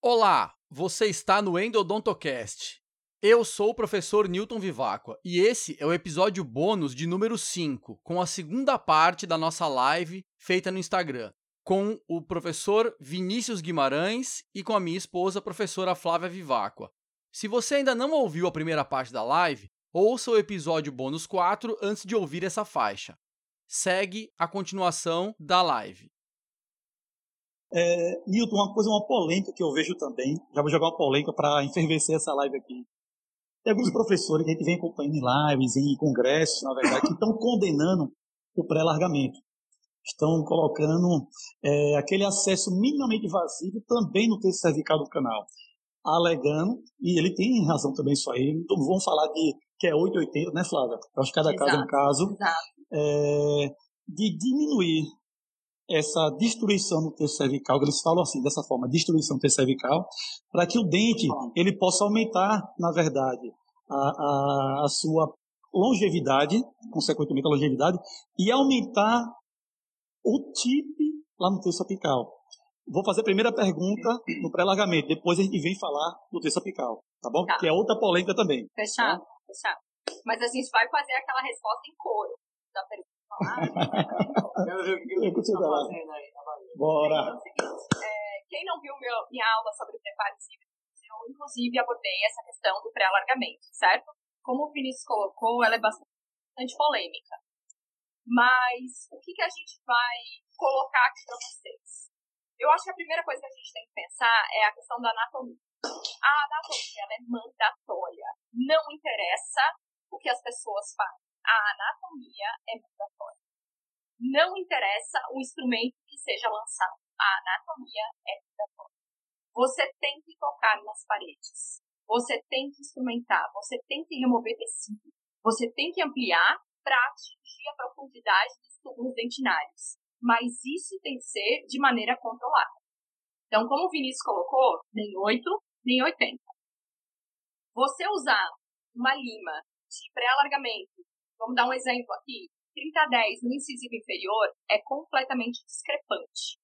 Olá, você está no Endodontocast. Eu sou o professor Newton Vivacqua e esse é o episódio bônus de número 5, com a segunda parte da nossa live feita no Instagram, com o professor Vinícius Guimarães e com a minha esposa, a professora Flávia Vivacqua. Se você ainda não ouviu a primeira parte da live, ouça o episódio bônus 4 antes de ouvir essa faixa. Segue a continuação da live. É, Newton, uma coisa, uma polêmica que eu vejo também, já vou jogar uma polêmica para enfervecer essa live aqui. Tem alguns professores que a gente vem acompanhando em lives, em congressos, na verdade, que estão condenando o pré-largamento. Estão colocando é, aquele acesso minimamente invasivo também no texto cervical do canal. Alegando, e ele tem razão também isso aí, então vamos falar de que é 880, né, Flávia? Eu acho que cada Exato, caso é um caso. Exato. É, de diminuir essa destruição no texto cervical, que eles falam assim, dessa forma, destruição do texto cervical, para que o dente ele possa aumentar, na verdade, a, a, a sua longevidade, consequentemente a longevidade, e aumentar o TIP lá no texto apical. Vou fazer a primeira pergunta no pré-largamento, depois a gente vem falar do texto apical, tá bom? Tá. Que é outra polêmica também. Fechado, fechado. Mas a gente vai fazer aquela resposta em coro da pergunta. Quero ver o que tá fazendo aí na Bahia. Bora. Então é o seguinte, é, quem não viu meu- minha aula sobre preparos híbridos, eu inclusive abordei essa questão do pré-alargamento, certo? Como o Vinícius colocou, ela é bastante polêmica. Mas o que, que a gente vai colocar aqui para vocês? Eu acho que a primeira coisa que a gente tem que pensar é a questão da anatomia. A anatomia é mandatória. Não interessa o que as pessoas fazem. A anatomia é mandatória. Não interessa o instrumento que seja lançado. A anatomia é mandatória. Você tem que tocar nas paredes. Você tem que instrumentar. Você tem que remover tecido. Você tem que ampliar para atingir a profundidade dos túbulos dentinários. Mas isso tem que ser de maneira controlada. Então, como o Vinícius colocou, nem 8, nem 80. Você usar uma lima de pré-alargamento, vamos dar um exemplo aqui, 30 a 10 no incisivo inferior, é completamente discrepante.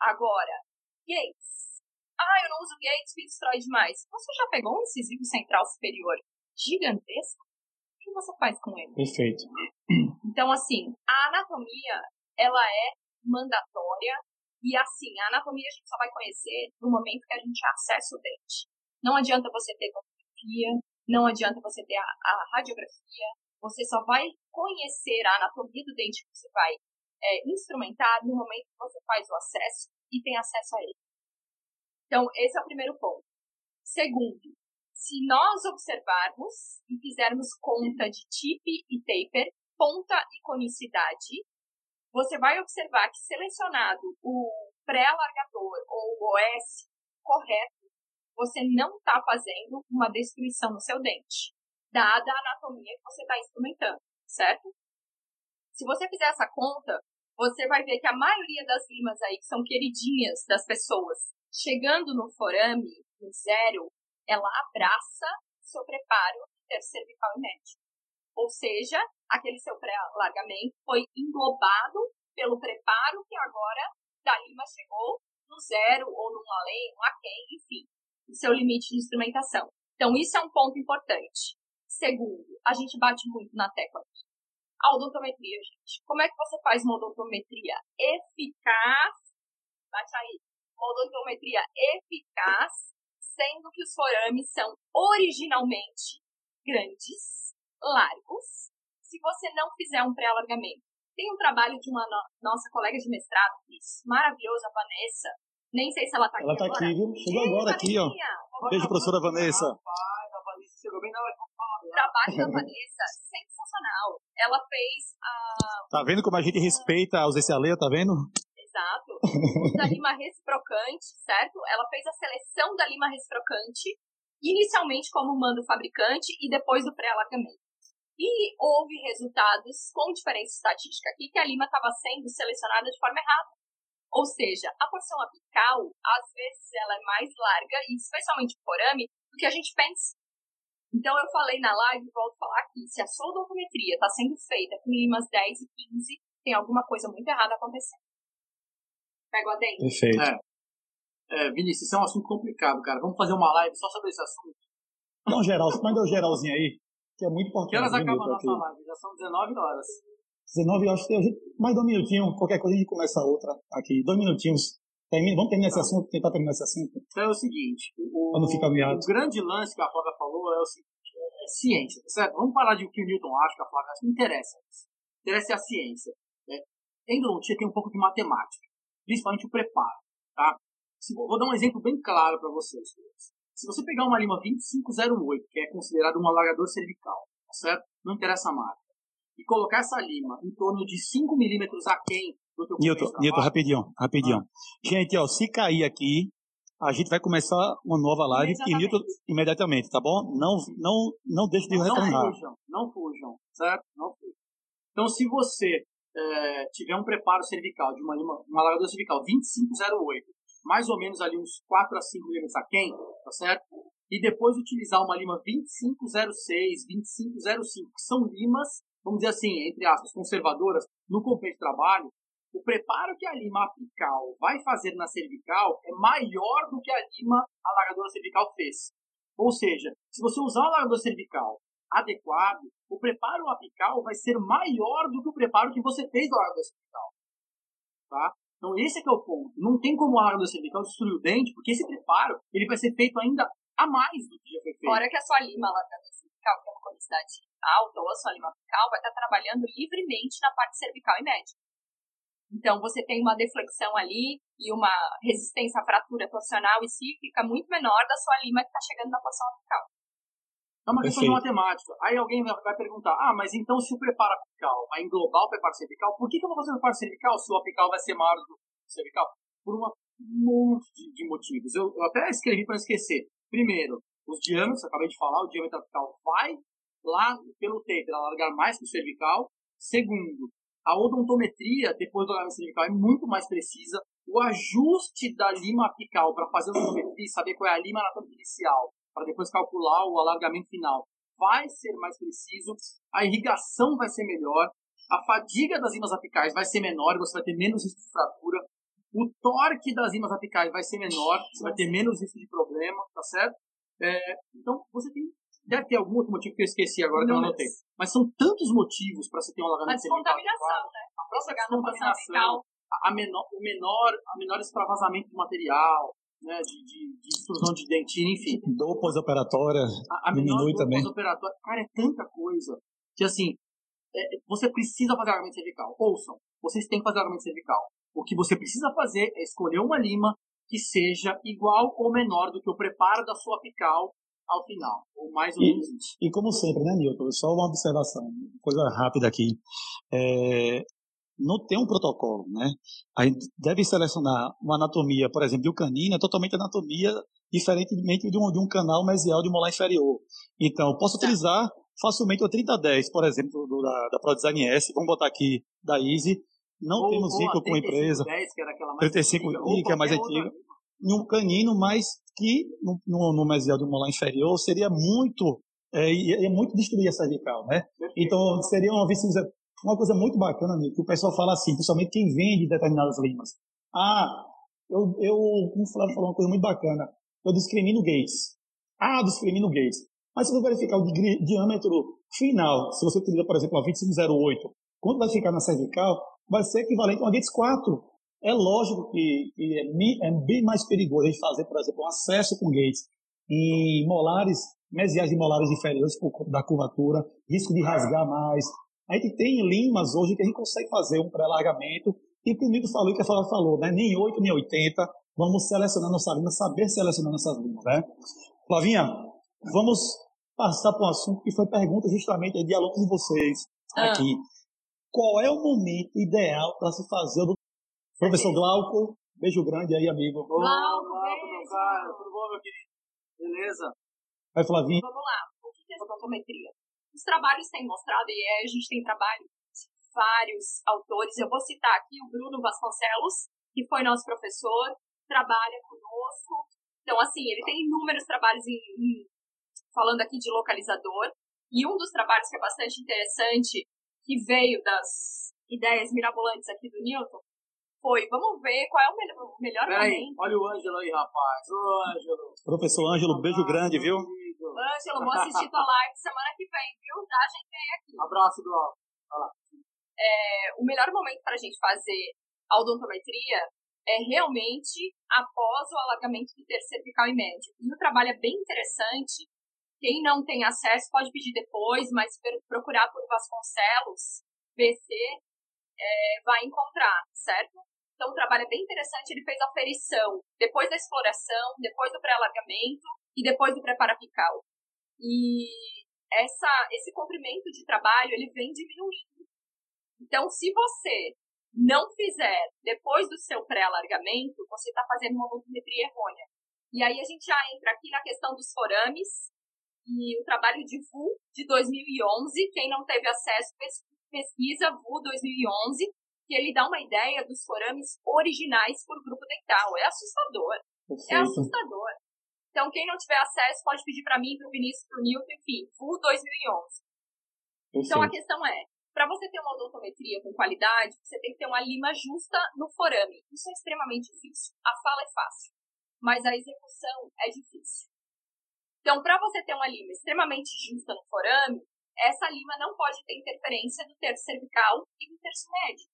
Agora, Gates. Ah, eu não uso Gates que destrói demais. Você já pegou um incisivo central superior gigantesco? O que você faz com ele? Perfeito. Então, assim, a anatomia, ela é mandatória e, assim, a anatomia a gente só vai conhecer no momento que a gente acessa o dente. Não adianta você ter tomografia, não adianta você ter a, a radiografia, você só vai conhecer a anatomia do dente que você vai é, instrumentar no momento que você faz o acesso e tem acesso a ele. Então, esse é o primeiro ponto. Segundo, se nós observarmos e fizermos conta de tip e taper, ponta e conicidade, você vai observar que selecionado o pré-alargador ou o OS correto, você não está fazendo uma destruição no seu dente, dada a anatomia que você está instrumentando, certo? Se você fizer essa conta, você vai ver que a maioria das limas aí, que são queridinhas das pessoas, chegando no forame, no zero, ela abraça seu preparo intercervical e médio. Ou seja, aquele seu pré-alargamento foi englobado pelo preparo que agora da lima chegou no zero ou num além, um aquém, enfim, no seu limite de instrumentação. Então, isso é um ponto importante. Segundo, a gente bate muito na tecla aqui. A odontometria, gente. Como é que você faz uma odontometria eficaz? Bate aí. Uma odontometria eficaz, sendo que os forames são originalmente grandes, largos, se você não fizer um pré-alargamento. Tem um trabalho de uma no- nossa colega de mestrado, isso, maravilhosa, a Vanessa. Nem sei se ela tá aqui Ela tá agora. aqui, viu? Chegou agora aqui, ó. Beijo, professora Vanessa. Chegou bem na hora O trabalho da Vanessa, sensacional. Ela fez a Tá vendo como a gente respeita a ausência alheia, tá vendo? Exato. Da lima reciprocante, certo? Ela fez a seleção da lima reciprocante, inicialmente como manda o fabricante e depois do pré-alargamento. E houve resultados com diferença estatística aqui que a lima estava sendo selecionada de forma errada. Ou seja, a porção apical, às vezes, ela é mais larga, e especialmente o forame, do que a gente pensa. Então, eu falei na live e volto a falar aqui, se a sua odontometria está sendo feita com limas 10 e 15, tem alguma coisa muito errada acontecendo. Pega o adendo. Perfeito. É. É, Vinícius, isso é um assunto complicado, cara. Vamos fazer uma live só sobre esse assunto. Dá um geral, manda um geralzinho aí, que é muito importante. Que horas acaba a nossa aqui. live? Já são 19 horas. 19 horas, tem- mais dois minutinhos, qualquer coisa a gente começa outra aqui. Dois minutinhos. Termina, vamos terminar esse Tá. assunto, tentar terminar esse assunto. Então é o seguinte, o, não ficar miado. o grande lance que a Flávia falou é o seguinte, é ciência, certo? Vamos parar de o que o Newton acha, que a Flávia acha, não interessa. Interessa é a ciência. Né? Endodontia tem um pouco de matemática, principalmente o preparo, tá? Se, vou vou dar um exemplo bem claro para vocês. Se você pegar uma lima 2508, que é considerada um alargador cervical, tá certo? Não interessa a marca. E colocar essa lima em torno de 5 milímetros aquém Newton, trabalho, rapidinho, rapidinho. Gente, ó, se cair aqui, a gente vai começar uma nova live e Imediatamente. Newton imediatamente, tá bom? Não, não, não deixe de Não retornar. fujam, não fujam, certo? Não fujam. Então, se você eh, tiver um preparo cervical de uma, lima- uma alargador cervical 2508, mais ou menos ali uns 4 a 5 milímetros aquém, tá certo? E depois utilizar uma lima 2506, 2505, que são limas, vamos dizer assim, entre aspas, conservadoras, no companheiro de trabalho, o preparo que a lima apical vai fazer na cervical é maior do que a lima alargadora cervical fez. Ou seja, se você usar o alargador cervical adequado, o preparo apical vai ser maior do que o preparo que você fez do alargador cervical. Tá? Então esse é que é o ponto. Não tem como o alargador cervical destruir o dente, porque esse preparo ele vai ser feito ainda a mais do que já foi feito. Fora que a sua lima lateral cervical, que é uma conicidade alta, ou a sua lima apical, vai estar trabalhando livremente na parte cervical e média. Então, você tem uma deflexão ali e uma resistência à fratura torcional e cíclica muito menor da sua lima que está chegando na posição apical. É uma questão de matemática. Aí alguém vai perguntar, ah, mas então se o preparo apical vai englobar o preparo cervical, por que, que eu vou fazer o preparo cervical se o apical vai ser maior do que o cervical? Por uma um monte de, de motivos. Eu, eu até escrevi para esquecer. Primeiro, os diâmetros, acabei de falar, o diâmetro apical vai lá pelo taper alargar mais que o cervical. Segundo, a odontometria depois do alargamento cervical é muito mais precisa. O ajuste da lima apical para fazer a odontometria saber qual é a lima anatômica inicial para depois calcular o alargamento final vai ser mais preciso, a irrigação vai ser melhor, a fadiga das limas apicais vai ser menor, você vai ter menos risco de fratura, o torque das limas apicais vai ser menor, você vai ter menos risco de problema, tá certo? É, então, você tem, deve ter algum outro motivo que eu esqueci agora que eu anotei. Mas são tantos motivos para você ter um A alargamento cervical descontaminação, né? a própria descontaminação, a, a menor, o menor, a menor extravasamento de material, né, de, de, de extrusão de dentina, enfim. Dor pós-operatória. A, a menor Diminui dor também. pós-operatória. Cara, é tanta coisa que, assim, é, você precisa fazer alargamento cervical. Ouçam, vocês têm que fazer alargamento cervical. O que você precisa fazer é escolher uma lima que seja igual ou menor do que o preparo da sua apical ao final. Ou mais ou E- menos isso. E como sempre, né, Newton? Só uma observação, coisa rápida aqui. É, não tem um protocolo, né? A gente deve selecionar uma anatomia, por exemplo, de um canino, é totalmente anatomia diferentemente de um, de um canal mesial de molar inferior. Então, posso utilizar facilmente o 3010, por exemplo, do, da, da ProDesign S. Vamos botar aqui da Easy. Não Ou- temos vínculo com a empresa. 3510, que era aquela mais 35, antiga, que é mais outra antiga. em um canino, mas que no, no, mesial de molar inferior seria muito, é, ia ia muito destruir a cervical, né? Então seria uma, viciniza- uma coisa muito bacana, que o pessoal fala assim, principalmente quem vende determinadas limas. Ah, eu, eu como o Flávio falou uma coisa muito bacana, eu discrimino gates. Ah, discrimino gates. Mas se você verificar o diâmetro final, se você utiliza, por exemplo, uma 2508, quando vai ficar na cervical, vai ser equivalente a uma gates 4. É lógico que, que é, é bem mais perigoso a gente fazer, por exemplo, um acesso com gates em molares, mesiais de molares inferiores por conta da curvatura, risco de rasgar mais. A gente tem limas hoje que a gente consegue fazer um pré-largamento, e o que o Nito falou que a Flávia falou, né? nem 8 nem 80, vamos selecionar nossa lima, saber selecionar nossas limas. Né? Flavinha, vamos passar para um assunto que foi pergunta justamente de alunos de vocês Ah. aqui. Qual é o momento ideal para se fazer o Professor Glauco, beijo grande aí, amigo. Glauco, Glauco, meu beijo. cara, tudo bom, meu querido? Beleza? Vai, Flavinho. Vamos lá. O que é odontometria? Os trabalhos têm mostrado, e é, a gente tem trabalho de vários autores. Eu vou citar aqui o Bruno Vasconcelos, que foi nosso professor, trabalha conosco. Então, assim, ele tem inúmeros trabalhos em, em- falando aqui de localizador. E um dos trabalhos que é bastante interessante, que veio das ideias mirabolantes aqui do Newton, foi, vamos ver qual é o melhor, o melhor Peraí, momento. olha o Ângelo aí, rapaz. Ô, Ângelo. Professor Ângelo, beijo grande, viu? Ângelo, vou assistir tua live semana que vem, viu? Tá, a gente vem aqui. Abraço do Alto. É, o melhor momento para a gente fazer a odontometria é realmente após o alargamento do terço cervical e médio. E o trabalho é bem interessante. Quem não tem acesso pode pedir depois, mas procurar por Vasconcelos, BC, é, vai encontrar, certo? Então o trabalho é bem interessante. Ele fez a aferição depois da exploração, depois do pré-alargamento e depois do preparo apical. E essa, esse comprimento de trabalho ele vem diminuindo. Então, se você não fizer depois do seu pré-alargamento, você está fazendo uma odontometria errônea. E aí a gente já entra aqui na questão dos forames e o trabalho de VU de 2011. Quem não teve acesso, pes- pesquisa VU 2011, que ele dá uma ideia dos forames originais por grupo dental. É assustador. É Perfeito. assustador. Então, quem não tiver acesso, pode pedir para mim, para o Vinícius, para o Newton, enfim, VU 2011. Então, a Perfeito. questão é, para você ter uma odontometria com qualidade, você tem que ter uma lima justa no forame. Isso é extremamente difícil. A fala é fácil, mas a execução é difícil. Então, para você ter uma lima extremamente justa no forame, essa lima não pode ter interferência do terço cervical e do terço médio.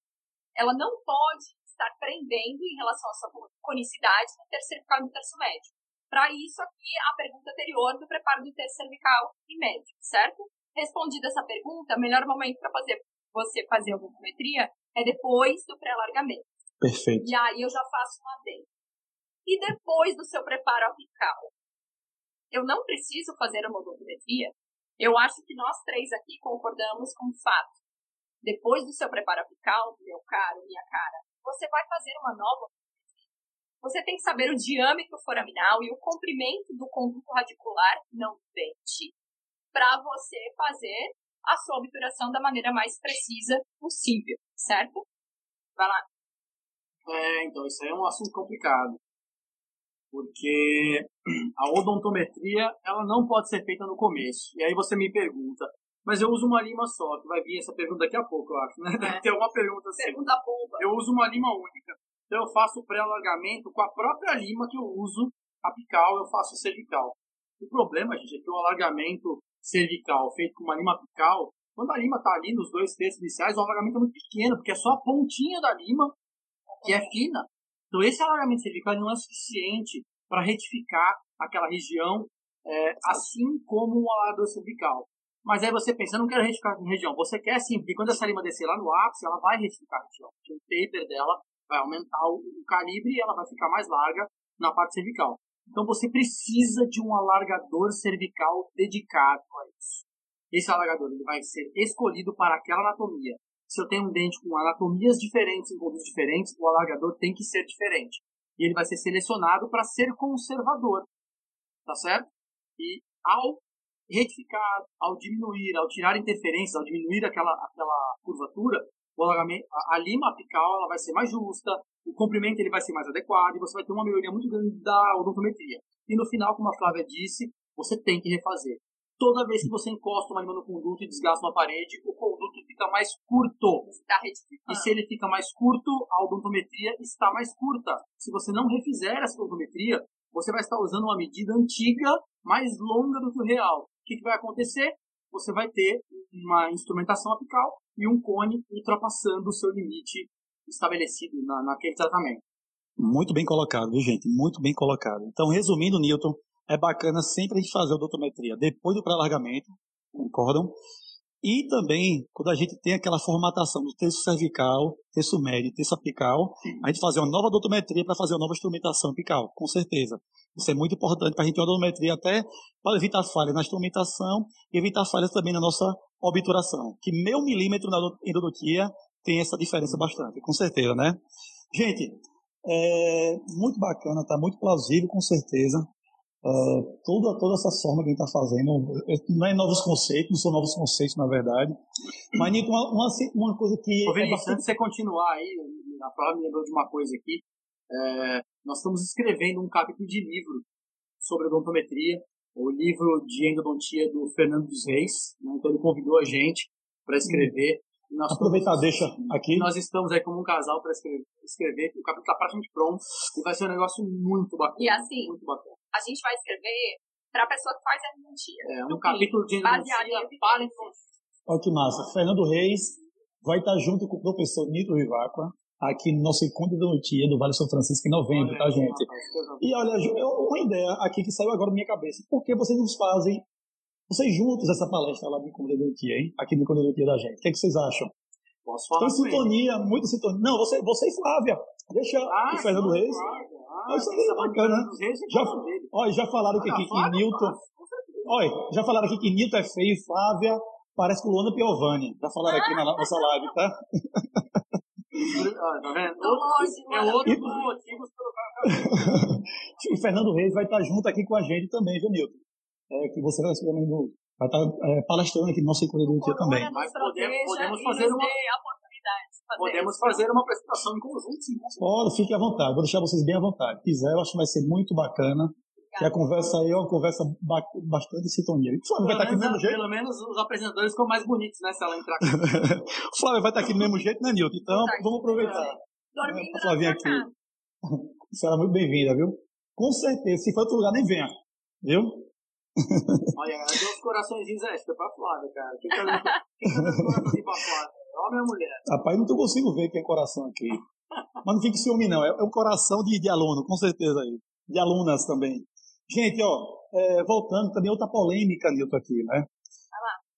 Ela não pode estar prendendo em relação à sua conicidade no terço cervical e no terço médio. Para isso, aqui, a pergunta anterior do preparo do terço cervical e médio, certo? Respondida essa pergunta, o melhor momento para fazer você fazer a odontometria é depois do pré-alargamento. Perfeito. E aí eu já faço um adendo. E depois do seu preparo apical? Eu não preciso fazer uma odontometria? Eu acho que nós três aqui concordamos com o fato. Depois do seu preparo apical, meu caro, minha cara, você vai fazer uma nova. Você tem que saber o diâmetro foraminal e o comprimento do conduto radicular não dente para você fazer a sua obturação da maneira mais precisa possível, certo? Vai lá. É, então, isso aí é um assunto complicado. Porque a odontometria, ela não pode ser feita no começo. E aí você me pergunta, mas eu uso uma lima só, que vai vir essa pergunta daqui a pouco, eu acho, né? Deve ter uma pergunta assim. Pergunta bomba. Eu uso uma lima única. Então eu faço o pré-alargamento com a própria lima que eu uso apical, eu faço cervical. O problema, gente, é que o alargamento cervical feito com uma lima apical, quando a lima está ali nos dois terços iniciais, o alargamento é muito pequeno, porque é só a pontinha da lima que é fina. Então esse alargamento cervical não é suficiente para retificar aquela região, é, assim como o alargador cervical. Mas aí você pensa, eu não quero retificar a região. Você quer sim, porque quando essa lima descer lá no ápice, ela vai retificar a região. O taper dela vai aumentar o, o calibre e ela vai ficar mais larga na parte cervical. Então você precisa de um alargador cervical dedicado a isso. Esse alargador ele vai ser escolhido para aquela anatomia. Se eu tenho um dente com anatomias diferentes, em condutos diferentes, o alargador tem que ser diferente. E ele vai ser selecionado para ser conservador. Tá certo? E ao retificar, ao diminuir, ao tirar interferências, ao diminuir aquela, aquela curvatura, a lima apical ela vai ser mais justa, o comprimento ele vai ser mais adequado e você vai ter uma melhoria muito grande da odontometria. E no final, como a Flávia disse, você tem que refazer. Toda vez que você encosta uma lima no conduto e desgasta uma parede, o conduto fica mais curto. Está retificando. E se ele fica mais curto, a odontometria está mais curta. Se você não refizer essa odontometria, você vai estar usando uma medida antiga, mais longa do que o real. Que, que vai acontecer? Você vai ter uma instrumentação apical e um cone ultrapassando o seu limite estabelecido na, naquele tratamento. Muito bem colocado, viu, gente? Muito bem colocado. Então, resumindo, Newton, é bacana sempre a gente fazer a odontometria depois do pré-alargamento, concordam? E também, quando a gente tem aquela formatação do terço cervical, terço médio e terço apical, a gente fazer uma nova odontometria para fazer uma nova instrumentação apical, com certeza. Isso é muito importante para a gente ter uma odontometria até para evitar falhas na instrumentação e evitar falhas também na nossa obturação. Que meio milímetro na endodontia tem essa diferença bastante, com certeza, né? Gente, é muito bacana, tá muito plausível, com certeza. É, toda, toda essa forma que a gente está fazendo, não é novos conceitos, não são novos conceitos, na verdade. Mas, Nito, uma, uma, uma coisa que. Ô, é bastante... antes de você continuar aí, a Flávia me lembrou de uma coisa aqui. É, nós estamos escrevendo um capítulo de livro sobre odontometria, o livro de endodontia do Fernando dos Reis. Né? Então ele convidou a gente para escrever Nós Aproveitar, deixa aqui. Nós estamos aí como um casal para escrever, escrever. O capítulo está praticamente pronto e vai ser um negócio muito bacana. E assim, Muito bacana. A gente vai escrever pra pessoa que faz a endodontia. É um capítulo de baseado em para evidências. Olha que massa. Fernando Reis vai estar junto com o professor Nito Vivacqua aqui no nosso encontro de odontia do Vale São Francisco em novembro, tá, gente? E olha, uma ideia aqui que saiu agora na minha cabeça. Por que vocês nos fazem, vocês juntos, essa palestra lá do encontro de odontia, hein? Aqui no encontro de odontia da gente. O que, é que vocês acham? Posso falar Tem sintonia, muita sintonia. Não, você, você e Flávia. Deixa Ah, o Fernando Reis. claro. Ah, Isso é tá bacana, reis, Já, olha, já falaram que, Ah, aqui que Newton. Olha, já falaram aqui que Newton é feio e Flávia parece com Luana Piovani. Já falaram aqui na nossa live, tá? Ah, tá vendo? Longe, É outro dos motivos pelo qual E Fernando Reis vai estar junto aqui com a gente também, viu, Newton? É, que você vai, vai estar é, palestrando aqui no nosso encontro também. Mas podemos- podemos e fazer uma- podemos isso. fazer uma apresentação em conjunto, sim. Pode, fique à vontade. Vou deixar vocês bem à vontade. Se quiser, eu acho que vai ser muito bacana. E a conversa aí é uma conversa ba- bastante sintonia. O Flávio vai estar aqui do mesmo jeito? pelo menos os apresentadores ficam mais bonitos, né? Se ela entrar aqui. O Flávio vai estar aqui do mesmo jeito, né, Nilton? Então, Tá, vamos aproveitar. Dormindo a na Flavinha aqui. Será muito bem-vinda, viu? Com certeza. Se for outro lugar, nem venha. Viu? Olha, eu dei uns coraçõezinhos extra pra Flávia, cara. Quem tá dando quem tá dando pra Flávia? Homem ou mulher? Rapaz, não consigo ver que é coração aqui. Mas não fique ciúme, não. É, é um coração de, de aluno, com certeza aí. De alunas também. Gente, ó, é, voltando também outra polêmica, Nilton, aqui, né?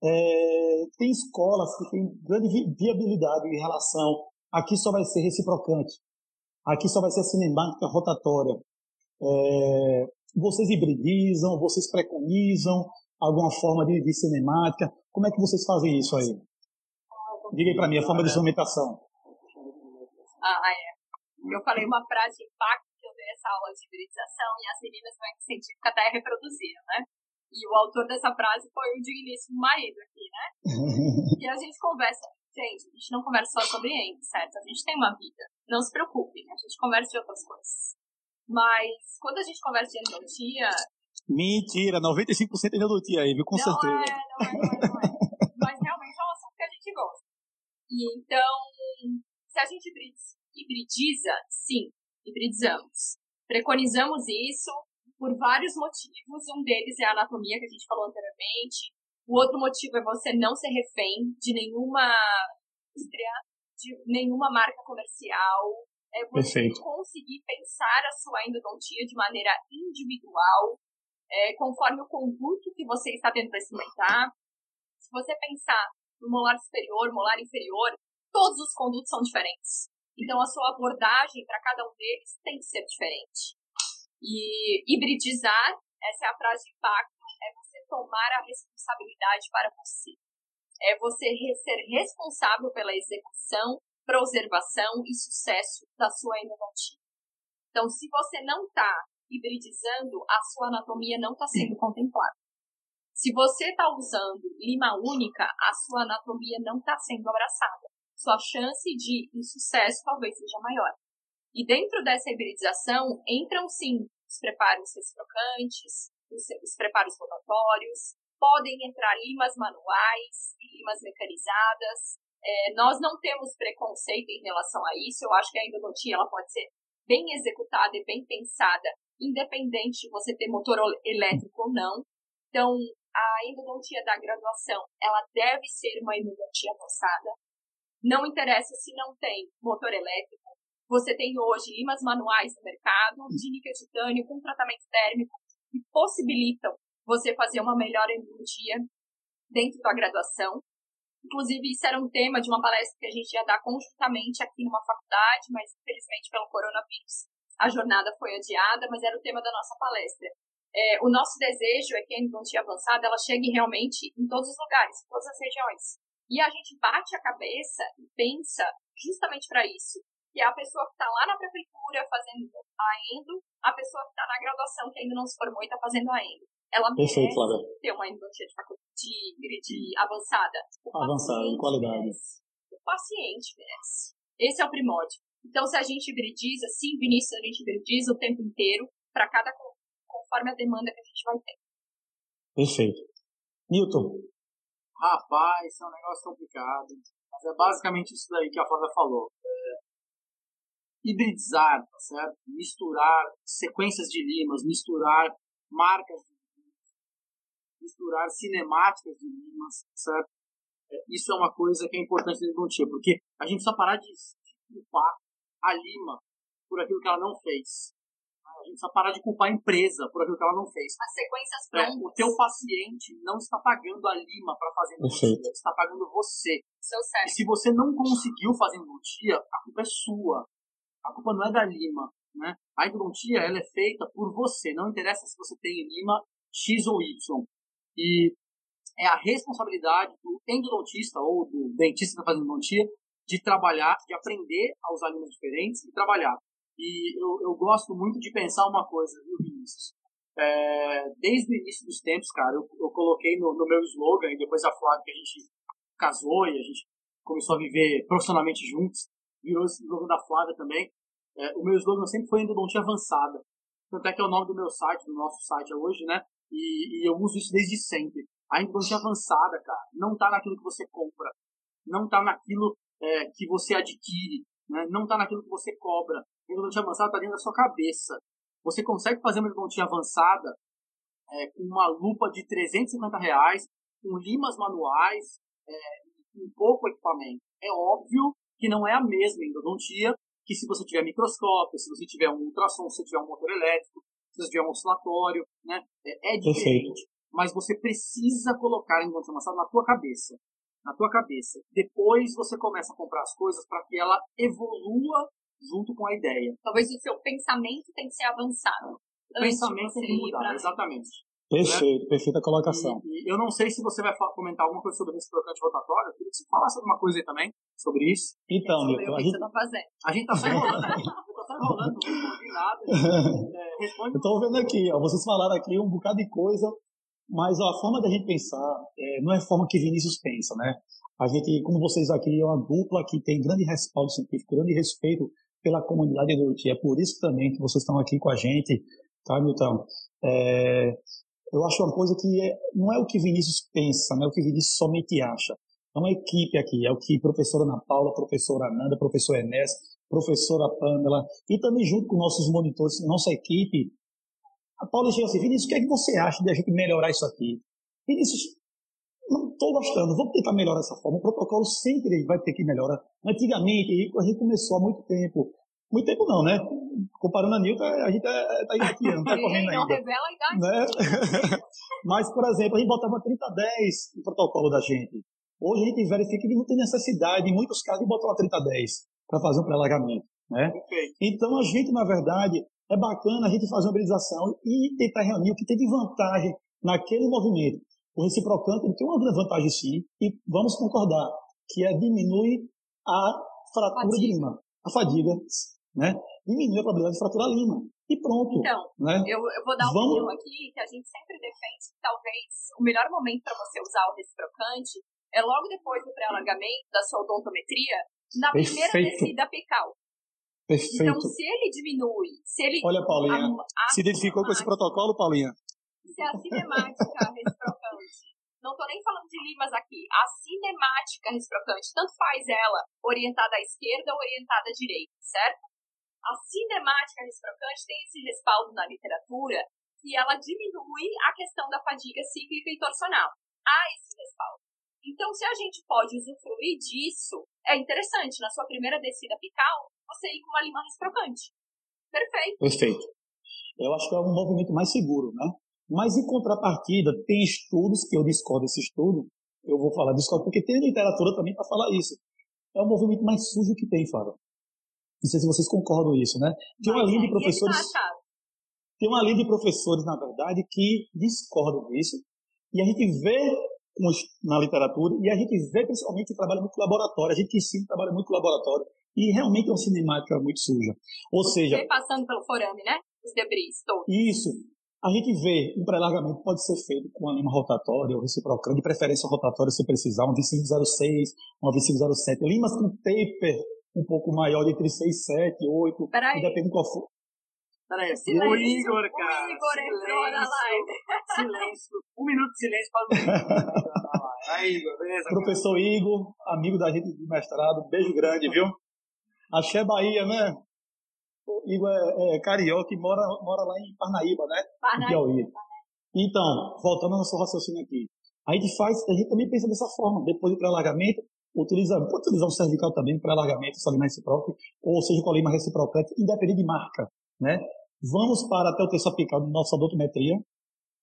É, tem escolas que têm grande vi- viabilidade em relação. Aqui só vai ser reciprocante. Aqui só vai ser cinemática rotatória. É, vocês hibridizam, vocês preconizam alguma forma de, de cinemática. Como é que vocês fazem isso aí? Diga aí pra mim, a forma de instrumentação. Ah, é. Eu falei uma frase de impacto que eu dei essa aula de hibridização e as meninas do Ex Científica até reproduziram, né? E o autor dessa frase foi o digníssimo marido aqui, né? E a gente conversa. Gente, a gente não conversa só sobre ente, certo? A gente tem uma vida. Não se preocupem, a gente conversa de outras coisas. Mas quando a gente conversa de endodontia, Mentira, 95% ainda do tia aí, viu? Com não certeza. é, não é, não é, não é. Mas realmente é um assunto que a gente gosta. E então, se a gente hibrid- hibridiza, sim, hibridizamos. Preconizamos isso por vários motivos. Um deles é a anatomia, que a gente falou anteriormente. O outro motivo é você não ser refém de nenhuma indústria, de nenhuma marca comercial. É você Perfeito. conseguir pensar a sua endodontia de maneira individual, é, conforme o conduto que você está tentando experimentar. Se você pensar no molar superior, molar inferior, todos os condutos são diferentes. Então, a sua abordagem para cada um deles tem que ser diferente. E hibridizar, essa é a frase de impacto, é você tomar a responsabilidade para você. É você ser responsável pela execução, preservação e sucesso da sua endodontia. Então, se você não está hibridizando, a sua anatomia não está sendo contemplada. Se você está usando lima única, a sua anatomia não está sendo abraçada. Sua chance de insucesso talvez seja maior. E dentro dessa hibridização entram sim os preparos reciprocantes, os, os preparos rotatórios, podem entrar limas manuais limas mecanizadas. É, nós não temos preconceito em relação a isso. Eu acho que a endodontia ela pode ser bem executada e bem pensada, independente de você ter motor elétrico ou não. Então, a endodontia da graduação, ela deve ser uma endodontia avançada. Não interessa se não tem motor elétrico. Você tem hoje limas manuais no mercado, de níquel titânio, com tratamento térmico, que possibilitam você fazer uma melhor endodontia dentro da graduação. Inclusive, isso era um tema de uma palestra que a gente ia dar conjuntamente aqui numa faculdade, mas infelizmente pelo coronavírus a jornada foi adiada, mas era o tema da nossa palestra. É, o nosso desejo é que a endodontia avançada ela chegue realmente em todos os lugares, em todas as regiões. E a gente bate a cabeça e pensa justamente para isso. Que é a pessoa que está lá na prefeitura fazendo a endo, a pessoa que está na graduação que ainda não se formou e está fazendo a endo. Ela Perfeito, merece Flávia. ter uma endodontia de, de, de avançada. O Avançada, paciente qualidade. O paciente merece. Esse é o primórdio. Então, se a gente hibridiza, sim, Vinícius, a gente hibridiza o tempo inteiro, para cada conforme a demanda que a gente vai ter. Perfeito. Newton, Rapaz, isso é um negócio complicado. Mas é basicamente isso daí que a Flávia falou. É, hibridizar, tá certo? Misturar sequências de limas, misturar marcas de limas, misturar cinemáticas de limas, tá certo? É, isso é uma coisa que é importante dentro do porque a gente precisa parar de culpar a lima por aquilo que ela não fez. A gente precisa parar de culpar a empresa por aquilo que ela não fez. As sequências É, o teu paciente não está pagando a lima para fazer Perfeito. endodontia, está pagando você. Seu E cérebro. se você não conseguiu fazer endodontia, a culpa é sua. A culpa não é da lima. Né? A endodontia ela é feita por você. Não interessa se você tem lima X ou Y. E é a responsabilidade do endodontista ou do dentista que está fazendo endodontia de trabalhar, de aprender a usar limas diferentes e trabalhar. E eu, eu gosto muito de pensar uma coisa, viu, Vinícius? É, desde o início dos tempos, cara, eu, eu coloquei no, no meu slogan, e depois a Flávia, que a gente casou e a gente começou a viver profissionalmente juntos, virou esse slogan da Flávia também. É, o meu slogan sempre foi endodontia avançada. Tanto é que é o nome do meu site, do nosso site hoje, né? E, e eu uso isso desde sempre. A endodontia avançada, cara, não tá naquilo que você compra, não tá naquilo é, que você adquire, né? não tá naquilo que você cobra. A endodontia avançada tá dentro da sua cabeça. Você consegue fazer uma endodontia avançada é, com uma lupa de 350 reais, com limas manuais, é, com pouco equipamento. É óbvio que não é a mesma endodontia que se você tiver microscópio, se você tiver um ultrassom, se você tiver um motor elétrico, se você tiver um oscilatório, né? É, é diferente. Mas você precisa colocar a endodontia avançada na tua cabeça. Na tua cabeça. Depois você começa a comprar as coisas para que ela evolua junto com a ideia. Talvez o seu pensamento tem que ser avançado. O pensamento tem que mudar, exatamente. Perfeito, perfeita colocação. E, e eu não sei se você vai fa- comentar alguma coisa sobre esse trocante rotatório. Eu queria que você falasse alguma coisa aí também sobre isso. Então, Sobre a gente, tá fazendo. A gente tá só enrolando, né? Só enrolando, não respondi nada. É, responde. eu tô vendo aqui, ó, vocês falaram aqui um bocado de coisa, mas ó, a forma da gente pensar é, não é a forma que Vinícius pensa, né? A gente, como vocês aqui, é uma dupla que tem grande respaldo científico, grande respeito pela comunidade endodontia. É por isso também que vocês estão aqui com a gente, tá, Milton? É, eu acho uma coisa que é, não é o que Vinícius pensa, não é o que Vinícius somente acha. É uma equipe aqui, é o que professora Ana Paula, professora Ananda, Enes, a professora Pamela, e também junto com nossos monitores, nossa equipe, a Paula chega assim, Vinícius, o que é que você acha de a gente melhorar isso aqui? Vinícius, estou gostando, vamos tentar melhorar dessa forma. O protocolo sempre vai ter que melhorar. Antigamente, a gente começou há muito tempo. Muito tempo não, né? Comparando a Nilton, a gente está engateando, está correndo Ei, não ainda revela a idade. né? Mas, por exemplo, a gente botava 30 a 10 no protocolo da gente. Hoje a gente verifica que não tem necessidade, em muitos casos, de botar uma 30 a 10 para fazer um pré-largamento. Né? Então, a gente, na verdade, é bacana a gente fazer uma mobilização e tentar reunir o que tem de vantagem naquele movimento. O reciprocante tem uma vantagem sim, e vamos concordar, que é diminuir a fratura de Fadiga. lima, a fadiga, né? Diminui a probabilidade de fraturar a lima. E pronto. Então, né? eu, eu vou dar uma Vamos- aqui que a gente sempre defende que talvez o melhor momento para você usar o reciprocante é logo depois do pré-alargamento, da sua odontometria, na primeira Perfeito. descida apical. Perfeito. Então, se ele diminui, se ele. Olha, Paulinha, a- a- se identificou com esse protocolo, Paulinha? se a cinemática reciprocante, não tô nem falando de limas aqui, a cinemática reciprocante, tanto faz ela orientada à esquerda ou orientada à direita, certo? A cinemática reciprocante tem esse respaldo na literatura que ela diminui a questão da fadiga cíclica e torsional. Há esse respaldo. Então, se a gente pode usufruir disso, é interessante, na sua primeira descida apical, você ir com uma lima reciprocante. Perfeito. Perfeito. Eu acho que é um movimento mais seguro, né? Mas em contrapartida, tem estudos que eu discordo desse estudo, eu vou falar discordo porque tem literatura também para falar isso. É o movimento mais sujo que tem, Flávio. Não sei se vocês concordam com isso, né? Tem uma Mas linha de tá professores, achado. tem uma linha de professores, na verdade, que discordam disso. E a gente vê na literatura, e a gente vê principalmente que trabalha muito com laboratório. A gente ensina trabalha muito com laboratório. E realmente é uma cinemática muito suja. Ou seja, Vem passando pelo forame, né? Os debris todos. Isso. A gente vê um pré-largamento pode ser feito com a lima rotatória ou reciprocante, de preferência rotatória se precisar, uma 2506, uma 2507. Limas com taper um pouco maior, entre 6, 7, 8, Peraí. depende qual for. Peraí, Silêncio. o Igor, O cara. Igor entrou na live. Silêncio. Um minuto de silêncio para o Igor. Aí, Igor, beleza? cara? Professor Igor, amigo da gente de mestrado, beijo grande, viu? Axé Bahia, né? Igor é, é carioca e mora, mora lá em Parnaíba, né? Parnaíba. Então, voltando ao nosso raciocínio aqui. A gente faz, a gente também pensa dessa forma. Depois do pré-alargamento, utiliza, pode utilizar o cervical também, pré-alargamento, salinar recíproco, ou seja, colima reciprocante, independente de marca, né? Vamos para até o terço apical de nossa odontometria,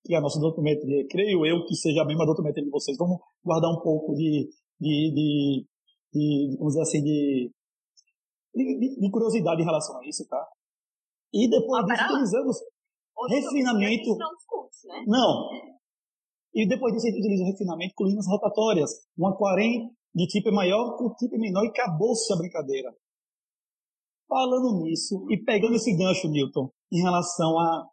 que a nossa odontometria, creio eu que seja a mesma odontometria de vocês. Vamos guardar um pouco de, de, de, de vamos dizer assim, de, de, de curiosidade em relação a isso, tá? E depois disso, utilizamos Outro Refinamento. né? não. E depois disso a gente utiliza o refinamento com linhas rotatórias. Um aquarém de tipo maior com tipo menor e acabou-se a brincadeira. Falando nisso e pegando esse gancho, Newton, em relação a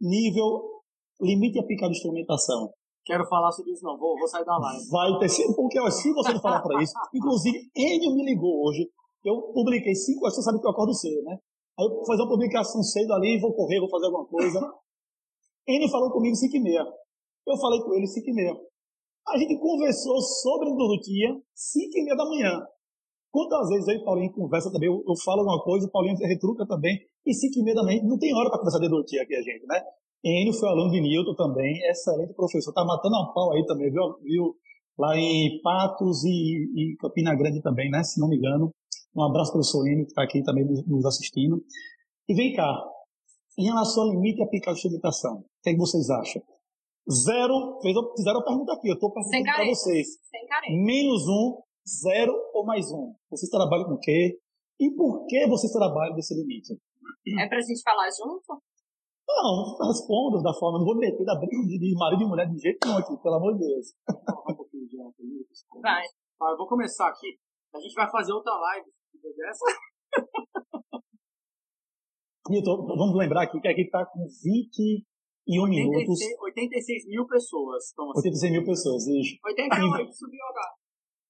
nível, limite apical de instrumentação. Quero falar sobre isso, não. Vou, vou sair da live. Vai ter sido, porque ó, se você não falar para isso, inclusive, Enio me ligou hoje, eu publiquei cinco horas, você sabe que eu acordo cedo, né? Aí eu vou fazer uma publicação cedo ali, vou correr, vou fazer alguma coisa. Enio falou comigo 5 e meia. Eu falei com ele 5 e meia. A gente conversou sobre endodontia 5 e meia da manhã. Quantas vezes e o Paulinho conversa também, eu, eu falo alguma coisa, o Paulinho retruca também, e 5 e meia da manhã, não tem hora para conversar de endodontia aqui a gente, né? Enio foi aluno de Newton também, excelente professor, tá matando a pau aí também, viu? viu? Lá em Patos e, e Campina Grande também, né? Se não me engano. Um abraço para o Enio, que está aqui também nos, assistindo. E vem cá, em relação ao limite apical de instrumentação, o que, é que vocês acham? Zero, fez, fizeram a pergunta aqui, eu estou perguntando para vocês. Sem careta. Menos um, zero ou mais um? Vocês trabalham com o quê? E por que vocês trabalham desse limite? É pra gente falar junto? Não, respondo da forma, não vou meter da briga de, marido e mulher de jeito nenhum aqui, pelo amor de Deus. Um pouquinho de álcool aí, desculpa. Vai. Ah, eu vou começar aqui. A gente vai fazer outra live depois dessa. Newton, vamos lembrar aqui que aqui está com 21 minutos, 86, 86 mil pessoas estão assim. 86 mil pessoas, isso. 88, subiu agora.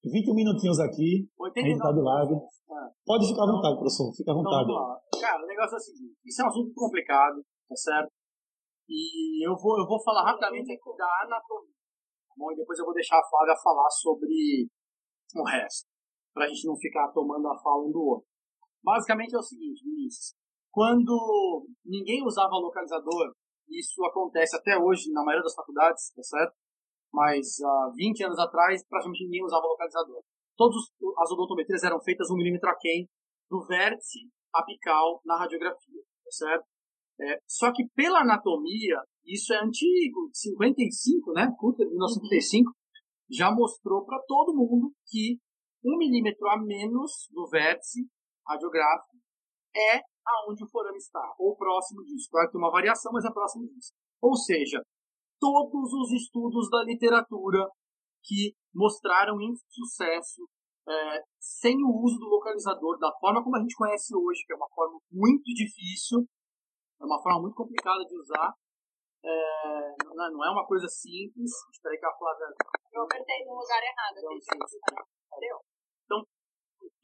21 minutinhos aqui, a gente de 89. live. Ah, Pode ficar à vontade, professor, fica à então vontade. lá. Cara, o negócio é o seguinte: isso é um assunto complicado, tá certo? E eu vou, eu vou falar rapidamente aqui da anatomia. tá Bom, e depois eu vou deixar a Flávia falar sobre o resto, pra gente não ficar tomando a fala um do outro. Basicamente é o seguinte, Vinícius. Quando ninguém usava localizador, isso acontece até hoje na maioria das faculdades, tá certo? Mas há 20 anos atrás, praticamente ninguém usava localizador. Todas as odontometrias eram feitas um milímetro aquém do vértice apical na radiografia, tá certo? É, só que pela anatomia, isso é antigo, 55, né? Curta de 1955, já mostrou para todo mundo que um milímetro a menos do vértice radiográfico é aonde o forame está, ou próximo disso. Claro que tem uma variação, mas é próximo disso. Ou seja, todos os estudos da literatura que mostraram insucesso é, sem o uso do localizador da forma como a gente conhece hoje, que é uma forma muito difícil, é uma forma muito complicada de usar, é, não não é uma coisa simples. Espera aí que a Flávia Eu apertei no lugar errado. Então?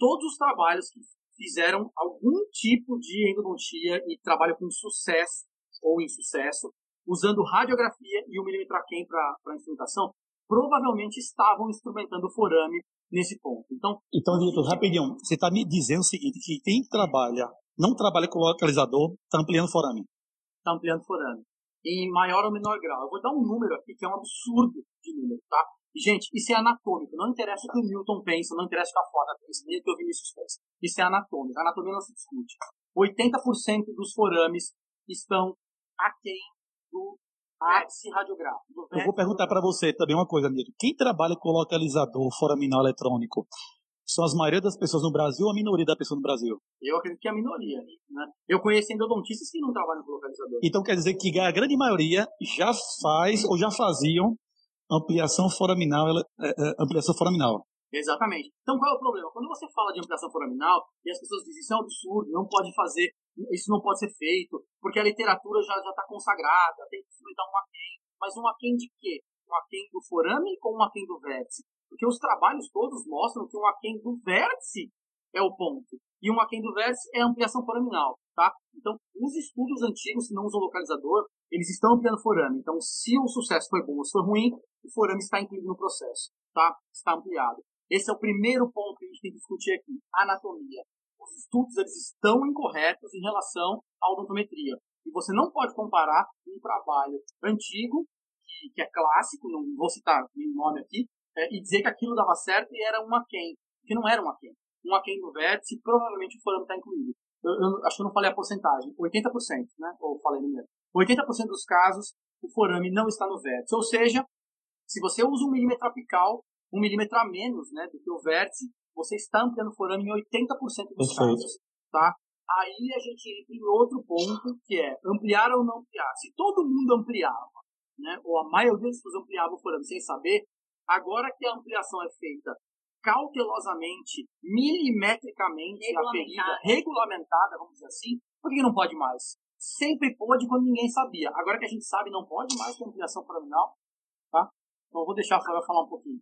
Todos os trabalhos que fizeram algum tipo de endodontia e trabalho com sucesso ou insucesso, usando radiografia e o milímetro aquém para instrumentação, provavelmente estavam instrumentando o forame nesse ponto. Então, Então, Newton, rapidinho, você está me dizendo o seguinte, que quem trabalha, não trabalha com localizador, está ampliando o forame. está ampliando o forame. Em maior ou menor grau. Eu vou dar um número aqui que é um absurdo de número, tá? Gente, isso é anatômico. Não interessa o que o Newton pensa, não interessa o que a Flávia pensa, nem o que o Vinícius pensa. Isso é anatômico. A anatomia não se discute. 80% dos forames estão aquém do ápice radiográfico. Eu vou perguntar para você também uma coisa, Newton. Quem trabalha com localizador foraminal eletrônico são as maioria das pessoas no Brasil ou a minoria da pessoa no Brasil? Eu acredito que é a minoria. Né? Eu conheço endodontistas que não trabalham com localizador. Então quer dizer que a grande maioria já faz ou já faziam ampliação foraminal, ele- é, é, ampliação foraminal. Exatamente. Então qual é o problema? Quando você fala de ampliação foraminal e as pessoas dizem isso é um absurdo, não pode fazer, isso não pode ser feito, porque a literatura já está consagrada, tem que instrumentar um aquém. Mas um aquém de quê? Um aquém do forame ou um aquém do vértice? Porque os trabalhos todos mostram que um aquém do vértice é o ponto. E um aquém do vértice é a ampliação foraminal, tá? Então, os estudos antigos que não usam localizador, eles estão ampliando forame. Então, se o sucesso foi bom ou se foi ruim, o forame está incluído no processo, tá? Está ampliado. Esse é o primeiro ponto que a gente tem que discutir aqui, anatomia. Os estudos eles estão incorretos em relação à odontometria. E você não pode comparar um trabalho antigo, que, que é clássico, não vou citar nenhum nome aqui, é, e dizer que aquilo dava certo e era um aquém, que não era um aquém. Um aquém do vértice, provavelmente o forame está incluído. Eu, eu, acho que eu não falei a porcentagem, 80%, né? Ou falei número. 80% dos casos, o forame não está no vértice. Ou seja, se você usa um milímetro apical, um milímetro a menos né, do que o vértice, você está ampliando o forame em 80% dos Perfeito. casos. Tá? Aí a gente entra em outro ponto, que é ampliar ou não ampliar. Se todo mundo ampliava, né, ou a maioria das pessoas ampliava o forame sem saber, agora que a ampliação é feita cautelosamente, milimetricamente aferida, regulamentada, vamos dizer assim, por que não pode mais? Sempre pôde quando ninguém sabia. Agora que a gente sabe, não pode mais ter ampliação foraminal, tá? Então eu vou deixar a Flávia falar um pouquinho.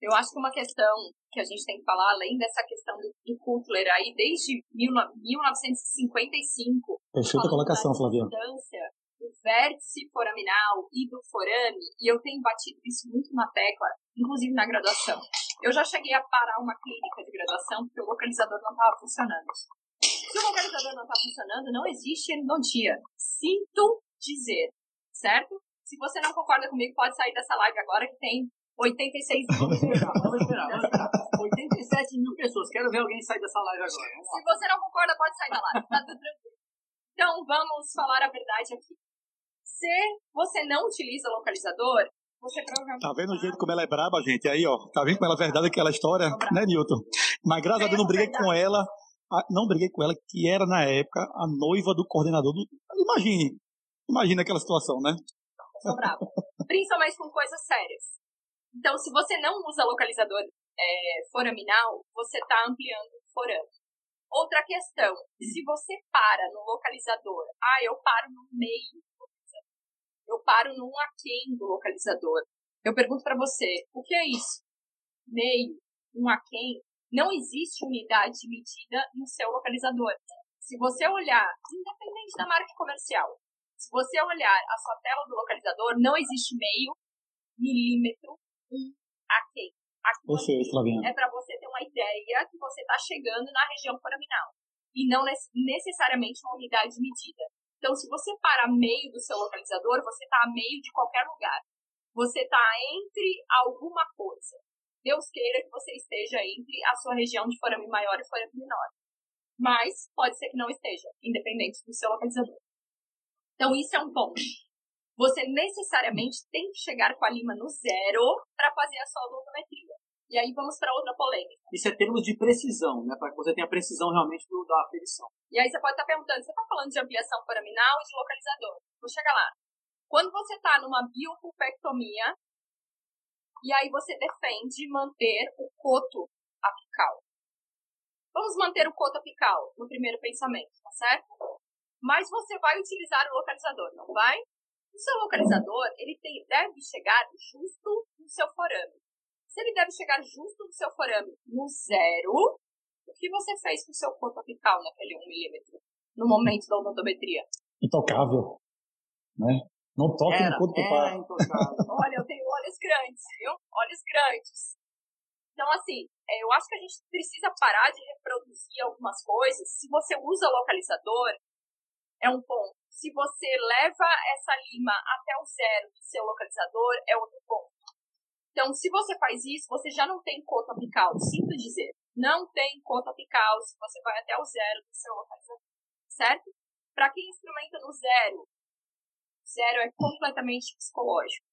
Eu acho que uma questão que a gente tem que falar, além dessa questão do, do Cutler aí, desde 1955. Perfeita colocação, Flávia. Vértice foraminal e do forame, e eu tenho batido isso muito na tecla, inclusive na graduação. Eu já cheguei a parar uma clínica de graduação porque o localizador não estava funcionando. Se o localizador não está funcionando, não existe endodontia. Sinto dizer, certo? Se você não concorda comigo, pode sair dessa live agora que tem 86 mil. Vamos esperar, vamos esperar, vamos esperar. 87 mil pessoas. Quero ver alguém sair dessa live agora. Se você não concorda, pode sair da live. Tá tudo tranquilo. Então, vamos falar a verdade aqui. Se você não utiliza localizador, você provavelmente. Tá vendo o jeito como ela é braba, gente? Aí, ó. Tá vendo como ela é verdade aquela história? Né, Newton? Mas graças a Deus não briguei com ela. Não briguei com ela, que era na época a noiva do coordenador do. Imagine. Imagina aquela situação, né? Sou brava. Principalmente com coisas sérias. Então, se você não usa localizador é, foraminal, você está ampliando o forame. Outra questão, se você para no localizador, ah, eu paro no meio eu paro num aquém do localizador. Eu pergunto para você, o que é isso? Meio, um aquém, não existe unidade de medida no seu localizador. Se você olhar, independente da marca comercial, se você olhar a sua tela do localizador, não existe meio, milímetro, um aquém. Perfeito, É para você ter uma ideia que você está chegando na região foraminal. E não necessariamente uma unidade de medida. Então, se você para a meio do seu localizador, você está a meio de qualquer lugar. Você está entre alguma coisa. Deus queira que você esteja entre a sua região de forame maior e forame menor. Mas pode ser que não esteja, independente do seu localizador. Então, isso é um ponto você necessariamente tem que chegar com a lima no zero para fazer a sua odontometria. E aí vamos para outra polêmica. Isso é termos de precisão, né? Para que você tenha precisão realmente do, da aferição. E aí você pode estar tá perguntando, você está falando de ampliação foraminal e de localizador? Vou chegar lá. Quando você está numa biopulpectomia, e aí você defende manter o coto apical. Vamos manter o coto apical no primeiro pensamento, tá certo? Mas você vai utilizar o localizador, não vai? O seu localizador, ele tem, deve chegar justo no seu forame. Se ele deve chegar justo no seu forame no zero, o que você fez com o seu corpo apical naquele 1 milímetro no momento da odontometria? Intocável. Né? Não toque era, no corpo era intocável. Olha, eu tenho olhos grandes, viu? Olhos grandes. Então, assim, é, eu acho que a gente precisa parar de reproduzir algumas coisas. Se você usa localizador, é um ponto. Se você leva essa lima até o zero do seu localizador, é outro ponto. Então, se você faz isso, você já não tem cota apical. Sinto dizer, não tem cota apical se você vai até o zero do seu localizador. Certo? Para quem instrumenta no zero, zero é completamente psicológico.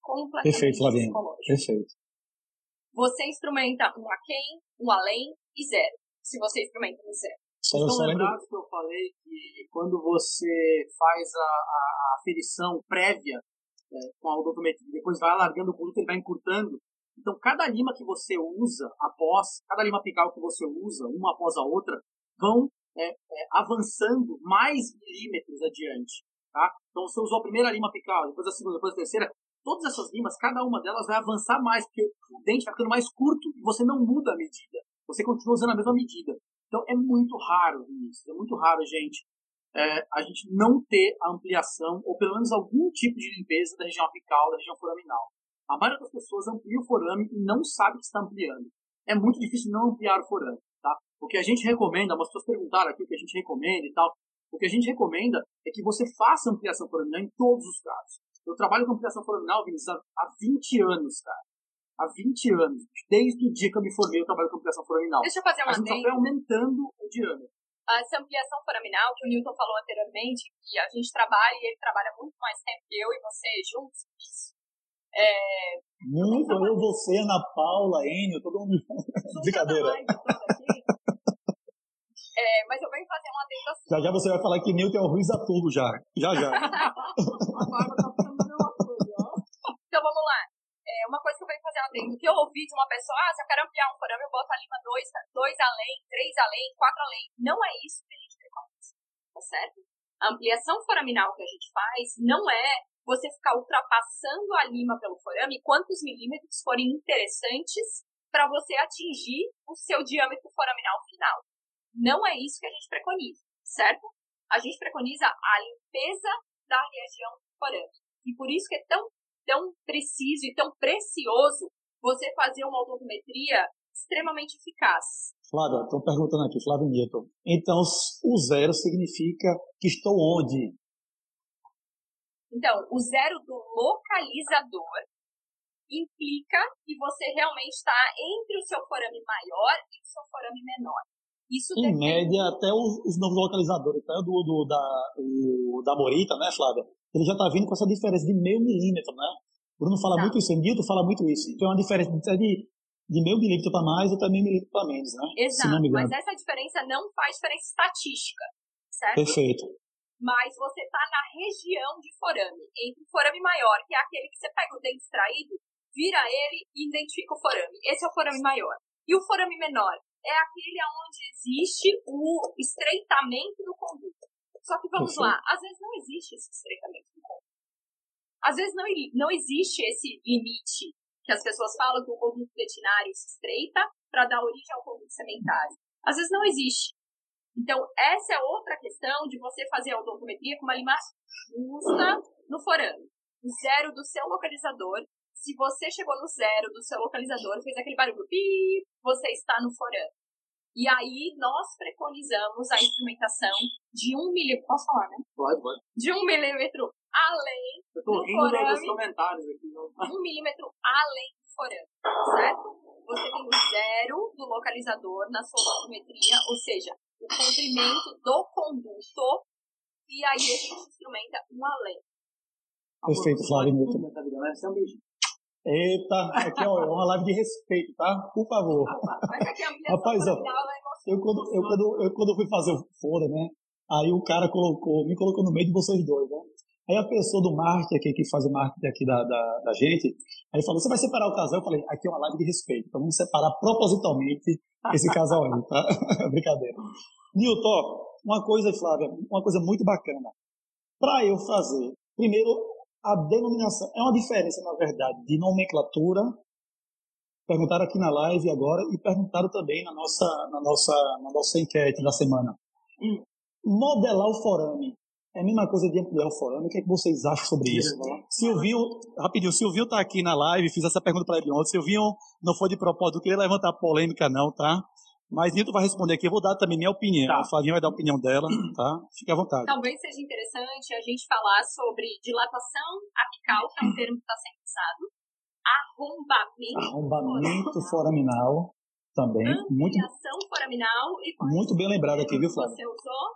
Completamente Perfeito, psicológico. Perfeito. Você instrumenta um aquém, um além e zero. Se você instrumenta no zero. Só, Estão lembrados que eu falei que quando você faz a, a aferição prévia é, com a odontometria, depois vai alargando o produto, ele vai encurtando. Então, cada lima que você usa após, cada lima apical que você usa, uma após a outra, vão é, é, avançando mais milímetros adiante. Tá? Então, você usou a primeira lima apical, depois a segunda, depois a terceira, todas essas limas, cada uma delas vai avançar mais, porque o dente vai ficando mais curto e você não muda a medida. você continua usando a mesma medida. Então é muito raro, Vinícius, é muito raro, gente, é, a gente não ter a ampliação, ou pelo menos algum tipo de limpeza da região apical, da região foraminal. A maioria das pessoas amplia o forame e não sabe que está ampliando. É muito difícil não ampliar o forame, tá? O que a gente recomenda, algumas pessoas perguntaram aqui o que a gente recomenda e tal. O que a gente recomenda é que você faça ampliação foraminal em todos os casos. Eu trabalho com ampliação foraminal, Vinícius, há 20 anos, cara. Há 20 anos. Desde o dia que eu me formei, eu trabalho com ampliação foraminal. Deixa eu fazer uma A gente só foi aumentando o diâmetro. Essa ampliação foraminal que o Newton falou anteriormente, que a gente trabalha e ele trabalha muito mais tempo que eu e você juntos. É, Muito, eu, você, Ana Paula, Enio, todo mundo. Brincadeira. É, mas eu venho fazer um adendo assim. Já já você vai falar que Newton é o Ruiz Atulo já. Já já. Então vamos lá. É, uma coisa que eu venho fazer adendo, que eu ouvi de uma pessoa, ah, se eu quero ampliar um forame, eu boto a lima 2 dois além, 3 além, 4 além. Não é isso que a gente preconiza, tá certo? A ampliação foraminal que a gente faz não é você ficar ultrapassando a lima pelo forame quantos milímetros forem interessantes para você atingir o seu diâmetro foraminal final. Não é isso que a gente preconiza, certo? A gente preconiza a limpeza da região do forame. E por isso que é tão, tão preciso e tão precioso você fazer uma odontometria extremamente eficaz. Flávia, estão perguntando aqui, Flávio Newton. Então, o zero significa que estou onde? Então, o zero do localizador implica que você realmente está entre o seu forame maior e o seu forame menor. Isso Em depende- média, até os, os novos localizadores, até o do, do- da, o, da Morita, né, Flávia? Ele já está vindo com essa diferença de meio milímetro, né? Bruno fala Tá. muito isso, Nilton fala muito isso. Então, é uma diferença de, de meio milímetro para mais ou até meio milímetro para menos, né? Exato, me mas essa diferença não faz diferença estatística, certo? Perfeito. Mas você está na região de forame, entre o forame maior, que é aquele que você pega o dente extraído, vira ele e identifica o forame. Esse é o forame maior. E o forame menor é aquele onde existe o estreitamento do conduto. Só que vamos Perfeito. lá, às vezes não existe esse estreitamento do conduto. Às vezes não, não existe esse limite que as pessoas falam que o conduto dentinário se estreita para dar origem ao conduto sementário. Às vezes não existe. Então, essa é outra questão de você fazer a odontometria com uma lima justa no forame. O zero do seu localizador. Se você chegou no zero do seu localizador, fez aquele barulho, pi, você está no forame. E aí, nós preconizamos a instrumentação de um milímetro. Posso falar, né? Pode, pode. De um milímetro além Eu tô dos forame. comentários aqui. não- um milímetro além do forame, certo? Você tem o zero do localizador na sua odontometria, ou seja, o comprimento do conduto, e aí a gente instrumenta um além. Perfeito, Flávio Eita, aqui é uma live de respeito, tá? Por favor. Ampliação Rapaz, ó, é. Eu quando, eu, quando, eu quando fui fazer o fora, né? Aí o cara colocou, me colocou no meio de vocês dois, né? Aí a pessoa do marketing aqui, que faz o marketing aqui da, da, da gente, aí falou, você vai separar o casal? Eu falei, aqui é uma live de respeito, então vamos separar propositalmente esse casal aí, tá? Brincadeira. Nilton, uma coisa, Flávia, uma coisa muito bacana. Para eu fazer, primeiro, a denominação, é uma diferença, na verdade, de nomenclatura, perguntaram aqui na live agora e perguntaram também na nossa, na nossa, na nossa enquete da semana. Hum. Modelar o forame é a mesma coisa de ampliar o forame. O que, é que vocês acham sobre isso? Silvinho, rapidinho, o Silvinho tá aqui na live, fiz essa pergunta para ele ontem. Silvinho não foi de propósito, não queria levantar polêmica não, tá? Mas Nilton vai responder aqui, eu vou dar também minha opinião. Tá. A Flavinha vai dar a opinião dela, tá? Fique à vontade. Talvez seja interessante a gente falar sobre dilatação apical, que é um termo que está sendo usado, arrombamento, Arrombamento foraminal também, muito, foraminal e muito bem lembrado aqui, viu, que Flávio? você usou?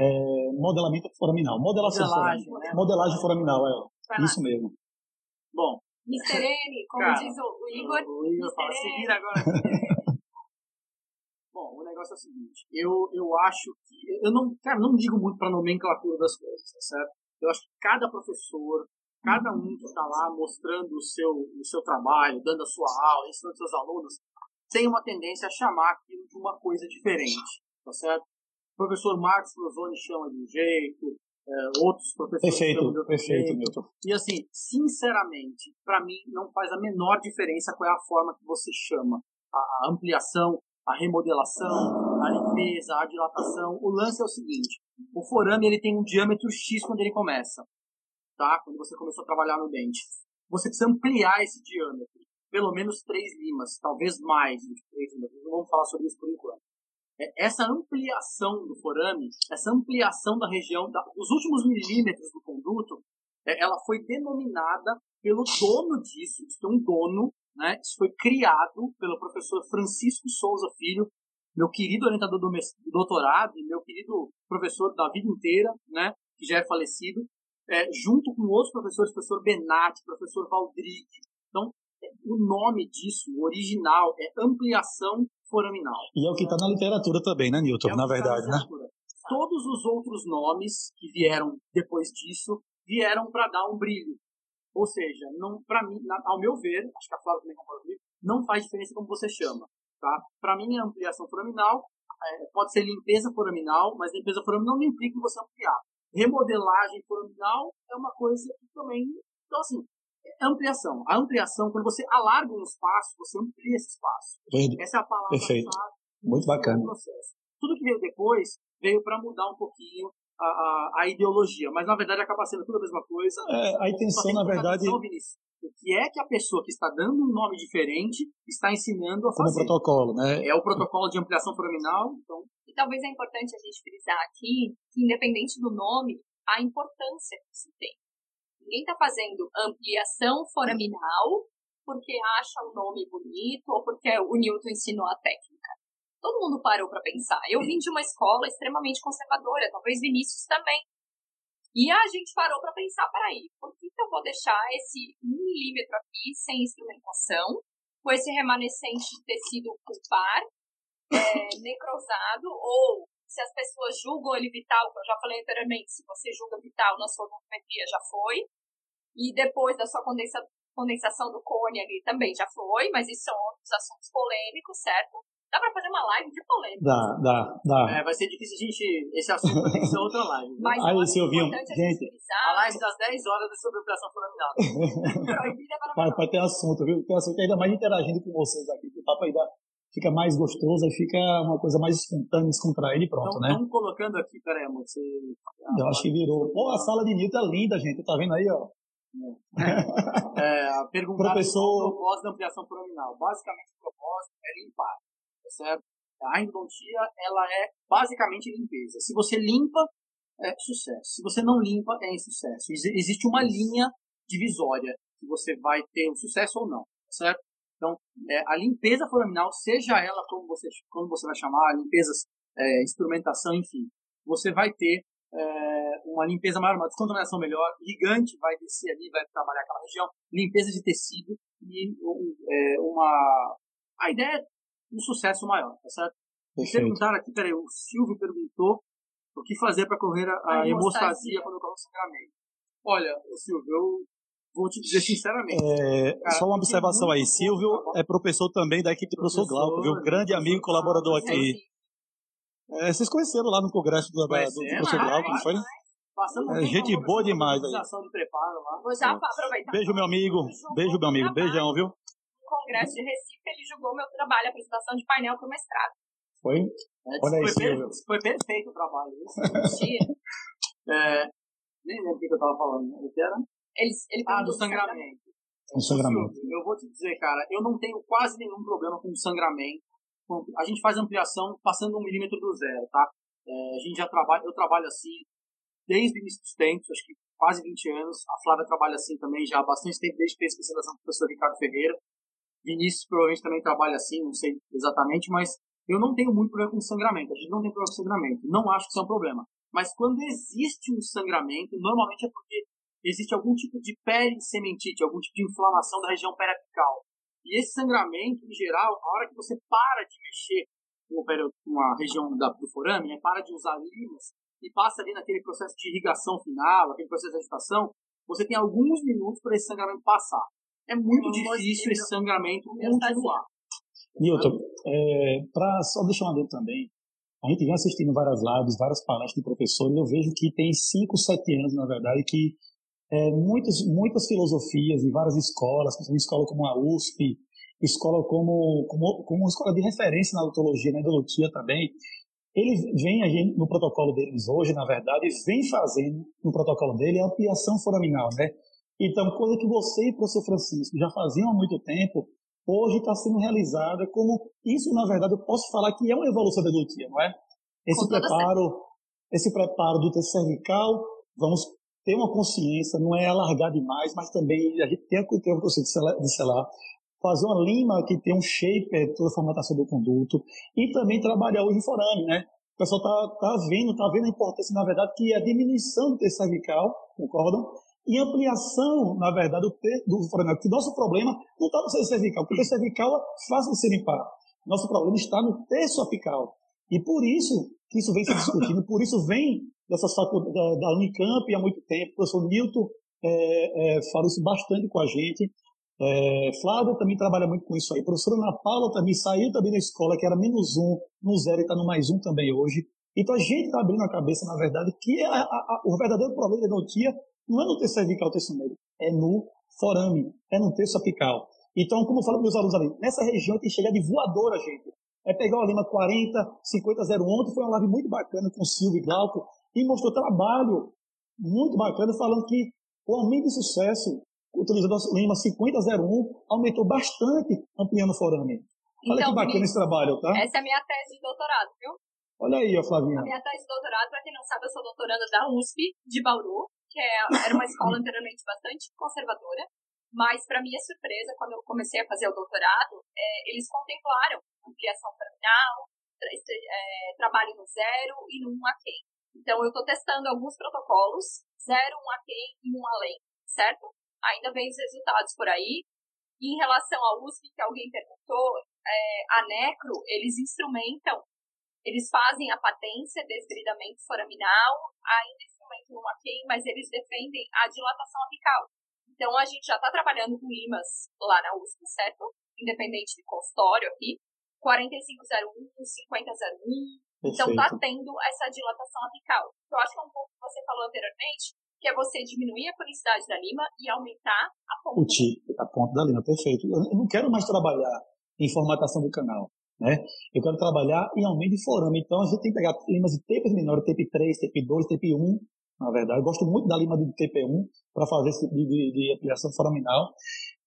É, modelamento foraminal. Modelação Modelagem, foraminal. né? Modelagem foraminal, é. Isso mesmo. Bom, Mr. N, como Cara, diz o, Igor, o Igor fala, Mr. N. agora. Bom, o negócio é o seguinte, eu, eu acho que, eu não, cara, não digo muito para nomenclatura das coisas, tá certo? Eu acho que cada professor, cada um que está lá mostrando o seu, o seu trabalho, dando a sua aula, ensinando seus alunos, tem uma tendência a chamar aquilo de uma coisa diferente, tá certo? O professor Marcos Frozoni chama de um jeito, é, outros professores Perfeito, chamam de outro perfeito, jeito. Milton. E assim, sinceramente, para mim não faz a menor diferença qual é a forma que você chama. a, a ampliação, a remodelação, a limpeza, a dilatação. O lance é o seguinte: o forame ele tem um diâmetro X quando ele começa, tá? Quando você começou a trabalhar no dente. Você precisa ampliar esse diâmetro, pelo menos 3 limas, talvez mais do que 3 limas. Não vamos falar sobre isso por enquanto. É, essa ampliação do forame, essa ampliação da região, da, dos últimos milímetros do conduto, é, ela foi denominada pelo dono disso, isso tem um dono, né? Isso foi criado pelo professor Francisco Souza Filho, meu querido orientador do doutorado e meu querido professor da vida inteira, né? Que já é falecido, é, junto com outros professores, professor Benatti, professor Valdrigue. Então, o nome disso, o original, é ampliação foraminal. E é o que está na literatura também, né, Newton? É na tá verdade, na né? Todos os outros nomes que vieram depois disso vieram para dar um brilho. Ou seja, não, para mim, ao meu ver, acho que a Flávia também concorda comigo, não faz diferença como você chama. Tá? Para mim, a ampliação foraminal é, pode ser limpeza foraminal, mas limpeza foraminal não implica você ampliar. Remodelagem foraminal é uma coisa que também. Então, assim, é ampliação. A ampliação, quando você alarga um espaço, você amplia esse espaço. Verde. Essa é a palavra Perfeito. Muito bacana. Tudo que veio depois veio para mudar um pouquinho a, a, a, ideologia, mas na verdade acaba sendo tudo a mesma coisa. É, a intenção, na verdade. Atenção, o que é que a pessoa que está dando um nome diferente está ensinando a fazer? Como protocolo, né? É o protocolo de ampliação foraminal. Então... E talvez é importante a gente frisar aqui que, independente do nome, a importância que se tem. Ninguém está fazendo ampliação foraminal porque acha o nome bonito ou porque o Newton ensinou a técnica. Todo mundo parou para pensar. Eu vim de uma escola extremamente conservadora, talvez Vinícius também. E a gente parou para pensar, peraí, por que, que eu vou deixar esse milímetro aqui sem instrumentação, com esse remanescente de tecido pulpar, é, necrosado, ou se as pessoas julgam ele vital, que eu já falei anteriormente, se você julga vital na sua volumetria, já foi. E depois da sua condensa, condensação do cone ali também já foi, mas isso são outros assuntos polêmicos, certo? Dá pra fazer uma live de polêmica. Dá, dá, dá. É, vai ser difícil a gente. Esse assunto tem que ser outra live. Mas Aí, se ouviu, gente. A live das 10 horas é sobre operação foraminal. vai, ter assunto, viu? Tem assunto ainda mais interagindo com vocês aqui. O papo ainda fica mais gostoso e fica uma coisa mais espontânea, descontraída e pronto, então, né? Estamos colocando aqui, peraí, amor, você. Eu acho que virou. Pô, a sala de Newton é linda, gente. Tá vendo aí, ó? É, perguntar Professor... o propósito da ampliação foraminal. Basicamente, o propósito é limpar, tá certo? A endodontia, ela é basicamente limpeza. Se você limpa, é sucesso. Se você não limpa, é insucesso. Existe uma linha divisória que você vai ter um sucesso ou não, tá certo? Então, é, a limpeza foraminal, seja ela como você, como você vai chamar, limpezas, é, instrumentação, enfim, você vai ter é, uma limpeza maior, uma descontaminação melhor, gigante vai descer ali, vai trabalhar aquela região, limpeza de tecido e é, uma... A ideia um sucesso maior, tá certo? Perguntaram aqui, peraí, o Silvio perguntou o que fazer para correr a, a, hemostasia quando ocorre o sangramento. Olha, Silvio, eu vou te dizer sinceramente. É, cara, só uma observação aí. Silvio é professor também da equipe do professor Glauco, viu? Grande amigo e colaborador aqui. É, vocês conheceram lá no congresso do, do, do professor Glauco, não foi? É, gente boa demais aí. Preparo. Beijo, meu amigo. Beijo, meu amigo. Beijão, viu? Congresso de Recife, ele julgou meu trabalho, apresentação de painel para o mestrado. Foi? É, Olha aí, Silvio. Foi perfeito o trabalho. é, nem lembro o que eu estava falando. O que era? Ele, ele ah, do sangramento. O sangramento. Eu vou te dizer, cara, eu não tenho quase nenhum problema com sangramento. A gente faz ampliação passando um milímetro do zero, tá? É, a gente já trabalha, eu trabalho assim desde o início dos tempos, acho que quase 20 anos. A Flávia trabalha assim também já há bastante tempo, desde que fez especialização com o professor Ricardo Ferreira. Vinícius provavelmente também trabalha assim, não sei exatamente, mas eu não tenho muito problema com sangramento. A gente não tem problema com sangramento. Não acho que isso é um problema. Mas quando existe um sangramento, normalmente é porque existe algum tipo de perisementite, algum tipo de inflamação da região periapical. E esse sangramento, em geral, a hora que você para de mexer com a região do forame, né, para de usar limas e passa ali naquele processo de irrigação final, aquele processo de agitação, você tem alguns minutos para esse sangramento passar. É muito difícil esse sangramento continuar. Newton, é, pra, só deixar uma dentro também, a gente vem assistindo várias lives, várias palestras de professores, e eu vejo que tem 5, 7 anos, na verdade, que é, muitas, muitas filosofias e várias escolas, escola como a USP escola como, como, como uma escola de referência na odontologia, na endodontia também, ele vem aí no protocolo deles hoje, na verdade, vem fazendo no protocolo dele a ampliação foraminal, né? Então, coisa que você e o professor Francisco já faziam há muito tempo, hoje está sendo realizada como isso, na verdade, eu posso falar que é uma evolução da endodontia, não é? Esse preparo, esse preparo do terceiro cervical, vamos ter uma consciência, não é alargar demais, mas também a gente tem que ter o conceito de selar, fazer uma lima que tem um shape, toda a formatação do conduto, e também trabalhar o inforame, né? O pessoal tá, tá vendo, tá vendo a importância, na verdade, que é a diminuição do tecido cervical, concordam? E ampliação, na verdade, do, do forame. Porque nosso problema não está no tecido cervical, porque o tecido cervical é fácil de se limpar. Nosso problema está no terço apical. E por isso que isso vem se discutindo, por isso vem dessas faculdades da, Unicamp há muito tempo. O professor Newton é, é, isso bastante com a gente. É, Flávio também trabalha muito com isso aí. A professora Ana Paula também saiu também da escola, que era menos um, no zero e está no mais um também hoje. Então a gente está abrindo a cabeça, na verdade, que a, a, a, o verdadeiro problema da endodontia não é no terço cervical, terço médio, é no forame, é no terço apical. Então, como eu falo para meus alunos ali, nessa região tem que chegar de voadora, gente. É pegar o Lima 40, 50, 0. Ontem foi uma live muito bacana com o Silvio Glauco, e mostrou trabalho muito bacana, falando que o aumento de sucesso utilizando o Lima 5001 aumentou bastante ampliando o forame. Olha então, que bacana esse trabalho, tá? Essa é a minha tese de doutorado, viu? Olha aí, ó, Flavinha. A minha tese de doutorado, para quem não sabe, eu sou doutoranda da USP, de Bauru, que é, era uma escola anteriormente bastante conservadora. Mas, para minha surpresa, quando eu comecei a fazer o doutorado, é, eles contemplaram ampliação terminal, é, trabalho no zero e no 1 aquém. Então, eu estou testando alguns protocolos, zero, 1 aquém e 1 além, certo? ainda vem os resultados por aí. E em relação ao USP, que alguém perguntou, é, a Necro, eles instrumentam, eles fazem a patência, desgridamento foraminal, ainda no McKay, mas eles defendem a dilatação apical. Então, a gente já está trabalhando com limas lá na USP, certo? Independente de consultório aqui. 4501, 5001. Então, está tendo essa dilatação apical. Eu acho que é um pouco que você falou anteriormente, que é você diminuir a conicidade da lima e aumentar a ponta. O a ponta da lima, perfeito. Eu não quero mais trabalhar em formatação do canal. Né? Eu quero trabalhar em aumento de forame. Então, a gente tem que pegar limas de tapes menores, tape 3, tape 2, tape 1, na verdade. Eu gosto muito da lima de TP1 para fazer esse tipo de, de, de ampliação foraminal.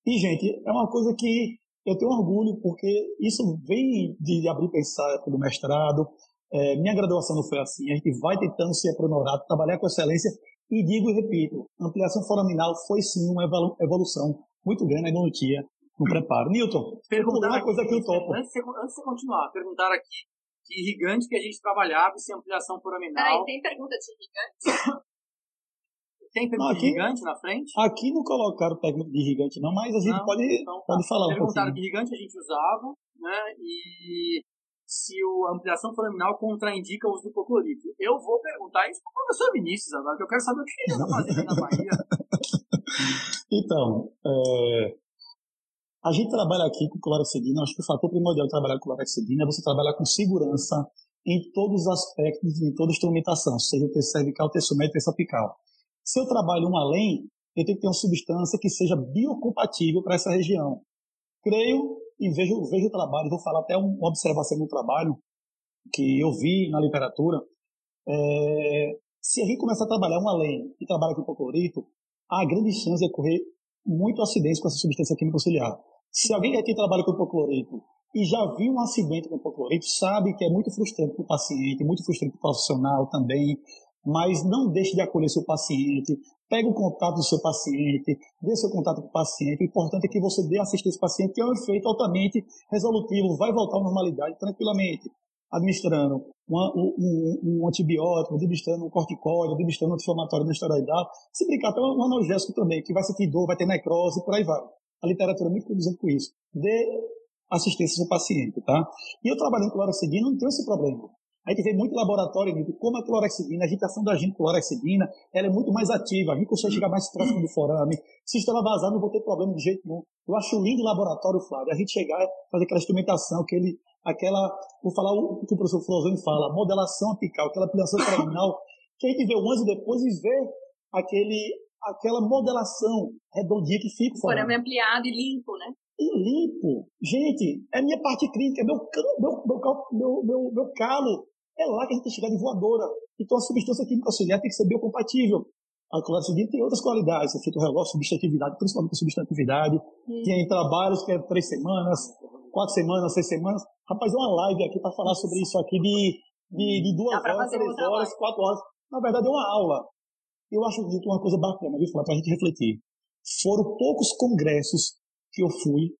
E, gente, é uma coisa que eu tenho orgulho, porque isso vem de, abrir pensar do mestrado. É, minha graduação não foi assim. A gente vai tentando ser aprimorar, trabalhar com excelência e digo e repito, a ampliação foraminal foi sim uma evolução muito grande na endodontia, no preparo. Newton, perguntar uma coisa aqui o topo. Antes de, antes de continuar, perguntar aqui que irrigante que a gente trabalhava sem ampliação foraminal. Peraí, tem pergunta de irrigante? tem pergunta aqui, de irrigante na frente? Aqui não colocaram pergunta de irrigante não, mas a gente não, pode, então, tá. pode falar um pouquinho. Perguntaram que irrigante a gente usava, né, e se a ampliação foraminal contraindica o uso do hipoclorito. Eu vou perguntar isso para o professor Vinícius agora, que eu quero saber o que ele está fazendo na Bahia. então, é, a gente trabalha aqui com clorexidina, acho que o fator primordial de trabalhar com clorexidina é você trabalhar com segurança em todos os aspectos, em toda instrumentação, seja o terço cervical, terço médio, terço apical. Se eu trabalho um além, eu tenho que ter uma substância que seja biocompatível para essa região. Creio e vejo, vejo o trabalho, vou falar até uma observação do trabalho que eu vi na literatura. É, se a gente começar a trabalhar uma lei e trabalha com hipoclorito, há grande chance de ocorrer muito acidente com essa substância química auxiliar. Se alguém aqui trabalha com hipoclorito e já viu um acidente com hipoclorito, sabe que é muito frustrante para o paciente, muito frustrante para o profissional também, mas não deixe de acolher seu paciente, pegue o contato do seu paciente, dê seu contato com o paciente. O importante é que você dê assistência ao paciente, que é um efeito altamente resolutivo, vai voltar à normalidade tranquilamente, administrando um, um, antibiótico, administrando um corticóide, administrando um anti-inflamatório não esteroidal, se brincar até um analgésico também, que vai sentir dor, vai ter necrose, por aí vai. A literatura é muito condizente com isso. Dê assistência ao paciente, tá? E eu trabalhando com cloroxidina não tenho esse problema. A gente vê muito laboratório, como a clorexidina, a agitação da gente com clorexidina, ela é muito mais ativa, a gente consegue chegar mais próximo do forame. Se estela vazar, não vou ter problema de jeito nenhum. Eu acho lindo o laboratório, Flávio, a gente chegar, fazer aquela instrumentação, aquele, aquela, vou falar o que o professor Flozone fala, modelação apical, aquela ampliação terminal, que a gente vê o e depois e vê aquele, aquela modelação redondinha que fica. O forame ampliado e limpo, né? E lipo, gente, é minha parte crítica, é meu, meu, meu, meu, meu, meu calo. É lá que a gente tem chegar de voadora. Então a substância química auxiliar tem que ser biocompatível. A clorocidina tem outras qualidades, efeito relógio, substantividade, principalmente substantividade. Hum. Tem trabalhos que é três semanas, quatro semanas, seis semanas. Rapaz, é uma live aqui para falar sobre isso aqui de, de, de duas horas, três horas, live. quatro horas. Na verdade, é uma aula. Eu acho que uma coisa bacana, viu, para a gente refletir. Foram poucos congressos que eu fui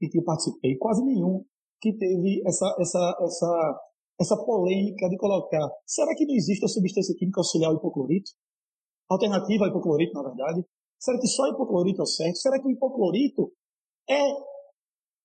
e que eu participei, quase nenhum, que teve essa, essa, essa, essa polêmica de colocar. Será que não existe a substância química auxiliar ao hipoclorito? Alternativa ao hipoclorito, na verdade? Será que só hipoclorito é o certo? Será que o hipoclorito é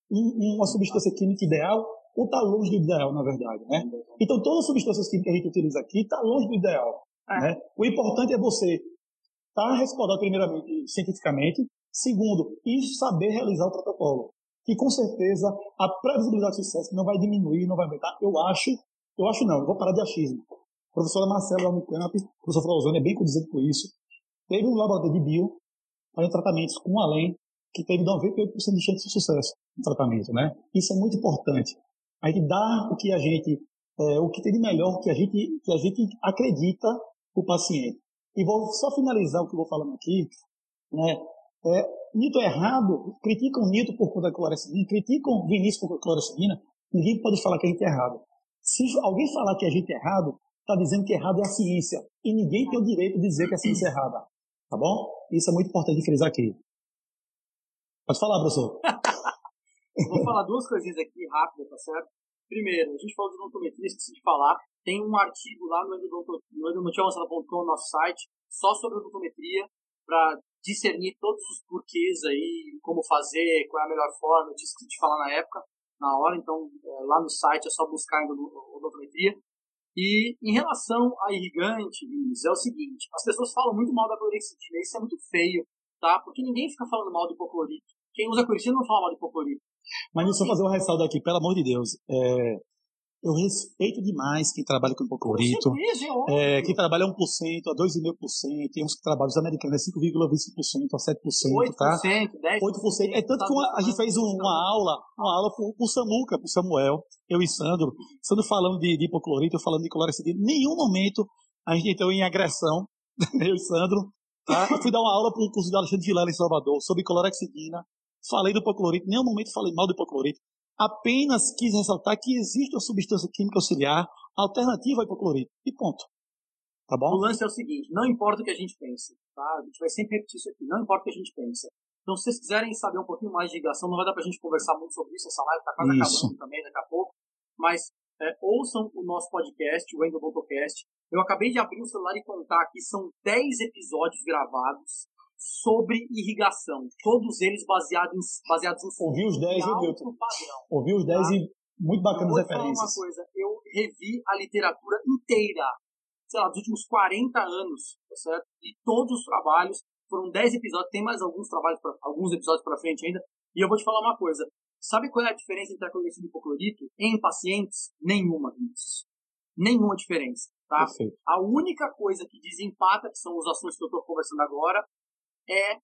uma substância química ideal ou está longe do ideal, na verdade, né? Então, todas as substâncias químicas que a gente utiliza aqui está longe do ideal. É. Né? O importante é você estar tá respaldado, primeiramente, cientificamente, segundo, e saber realizar o protocolo. Que, com certeza, a previsibilidade de sucesso não vai diminuir, não vai aumentar. Eu acho, eu acho não, eu vou parar de achismo. A professora Marcela da Unicamp, a professora é bem condizente com isso. Teve um laboratório de bio, fazendo tratamentos com além, que teve 98% de chance de sucesso no tratamento, né? Isso é muito importante. A gente dá o que a gente, é, o que tem de melhor, que a gente, que a gente acredita o paciente. E vou só finalizar o que eu vou falando aqui, né? É, Nito é errado, criticam o Nito por conta da clorocidina, criticam Vinícius por conta da clorocidina, ninguém pode falar que a gente é errado. Se alguém falar que a gente é errado, está dizendo que errado é a ciência. E ninguém tem o direito de dizer que a ciência é errada. Tá bom? Isso é muito importante frisar aqui. Pode falar, professor. Vou falar duas coisinhas aqui rápidas, tá certo? Primeiro, a gente falou de odontometria, esqueci de falar. Tem um artigo lá no endodontiavançada.com, no nosso site, só sobre odontometria, para discernir todos os porquês aí, como fazer, qual é a melhor forma. Eu esqueci de falar na época, na hora, então é, lá no site é só buscar odontometria. E em relação a irrigante, é o seguinte: as pessoas falam muito mal da clorexidina, isso é muito feio, tá? Porque ninguém fica falando mal do hipoclorito. Quem usa clorexidina não fala mal do hipoclorito. Mas eu fazer uma ressalva aqui, pelo amor de Deus. É, eu respeito demais quem trabalha com hipoclorito. É, quem trabalha 1% a 2,5%, tem uns que trabalham, os americanos, é 5,25% a 7%, 8%, tá? 10%. 8%. É tanto que uma, a gente fez um, uma aula, uma aula pro, pro Samuca, pro Samuel, eu e Sandro, Sandro falando de, de hipoclorito, eu falando de clorocidina. Em nenhum momento a gente entrou em agressão, eu e Sandro. Tá? Eu fui dar uma aula para o curso de Alexandre Vilela em Salvador sobre clorexidina falei do hipoclorito, em nenhum momento falei mal do hipoclorito. Apenas quis ressaltar que existe uma substância química auxiliar alternativa ao hipoclorito. E ponto. Tá bom? O lance é o seguinte: não importa o que a gente pense, tá? A gente vai sempre repetir isso aqui. Não importa o que a gente pensa. Então, se vocês quiserem saber um pouquinho mais de ligação, não vai dar pra gente conversar muito sobre isso. Essa live tá quase isso. acabando também daqui a pouco. Mas é, ouçam o nosso podcast, o EndodontoCast. Eu acabei de abrir o celular e contar aqui, são 10 episódios gravados sobre irrigação. Todos eles baseados em, baseados em Ouvi os 10, viu, Milton? Ouvi os 10 tá? e muito bacanas Vou referências. Falar uma coisa, eu revi a literatura inteira, sei lá, dos últimos 40 anos, tá certo? E todos os trabalhos, foram 10 episódios, tem mais alguns trabalhos, pra, alguns episódios para frente ainda, e eu vou te falar uma coisa. Sabe qual é a diferença entre a clorexidina e hipoclorito? Em pacientes, nenhuma, Vinícius. Nenhuma diferença, tá? Perfeito. A única coisa que desempata, que são os assuntos que eu estou conversando agora, é, é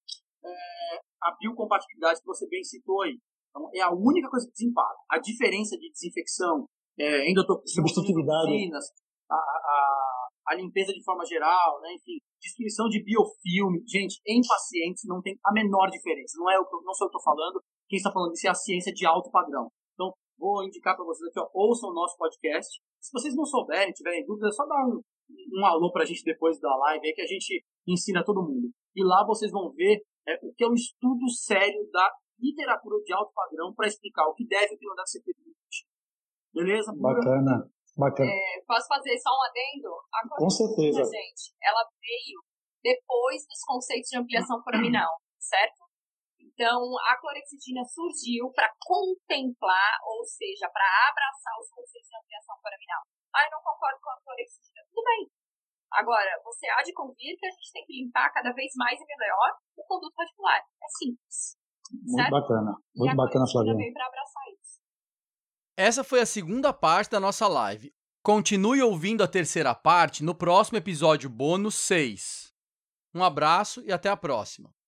a biocompatibilidade que você bem citou aí. Então, é a única coisa que desempata. A diferença de desinfecção, é, substitutividade, a, a, a, limpeza de forma geral, né, enfim, distribuição de biofilme. Gente, em pacientes não tem a menor diferença. Não, é o, não sou eu que estou falando, quem está falando isso é a ciência de alto padrão. Então, vou indicar para vocês aqui, ó, ouçam o nosso podcast. Se vocês não souberem, tiverem dúvidas, é só dar um, um alô para a gente depois da live aí que a gente ensina todo mundo. E lá vocês vão ver é, o que é um estudo sério da literatura de alto padrão para explicar o que deve e o que não deve ser feito Beleza? Bacana. Bacana. É, posso fazer só um adendo? A Com certeza. Gente, ela veio depois dos conceitos de ampliação foraminal, certo? Então, a clorexidina surgiu para contemplar, ou seja, para abraçar os conceitos de ampliação foraminal. Ah, eu não concordo com a clorexidina. Tudo bem, Agora, você há de convir que a gente tem que limpar cada vez mais e melhor o conduto radicular. É simples. Muito certo? bacana. Muito bacana, Flavinha. Essa foi a segunda parte da nossa live. Continue ouvindo a terceira parte no próximo episódio bônus 6. Um abraço e até a próxima.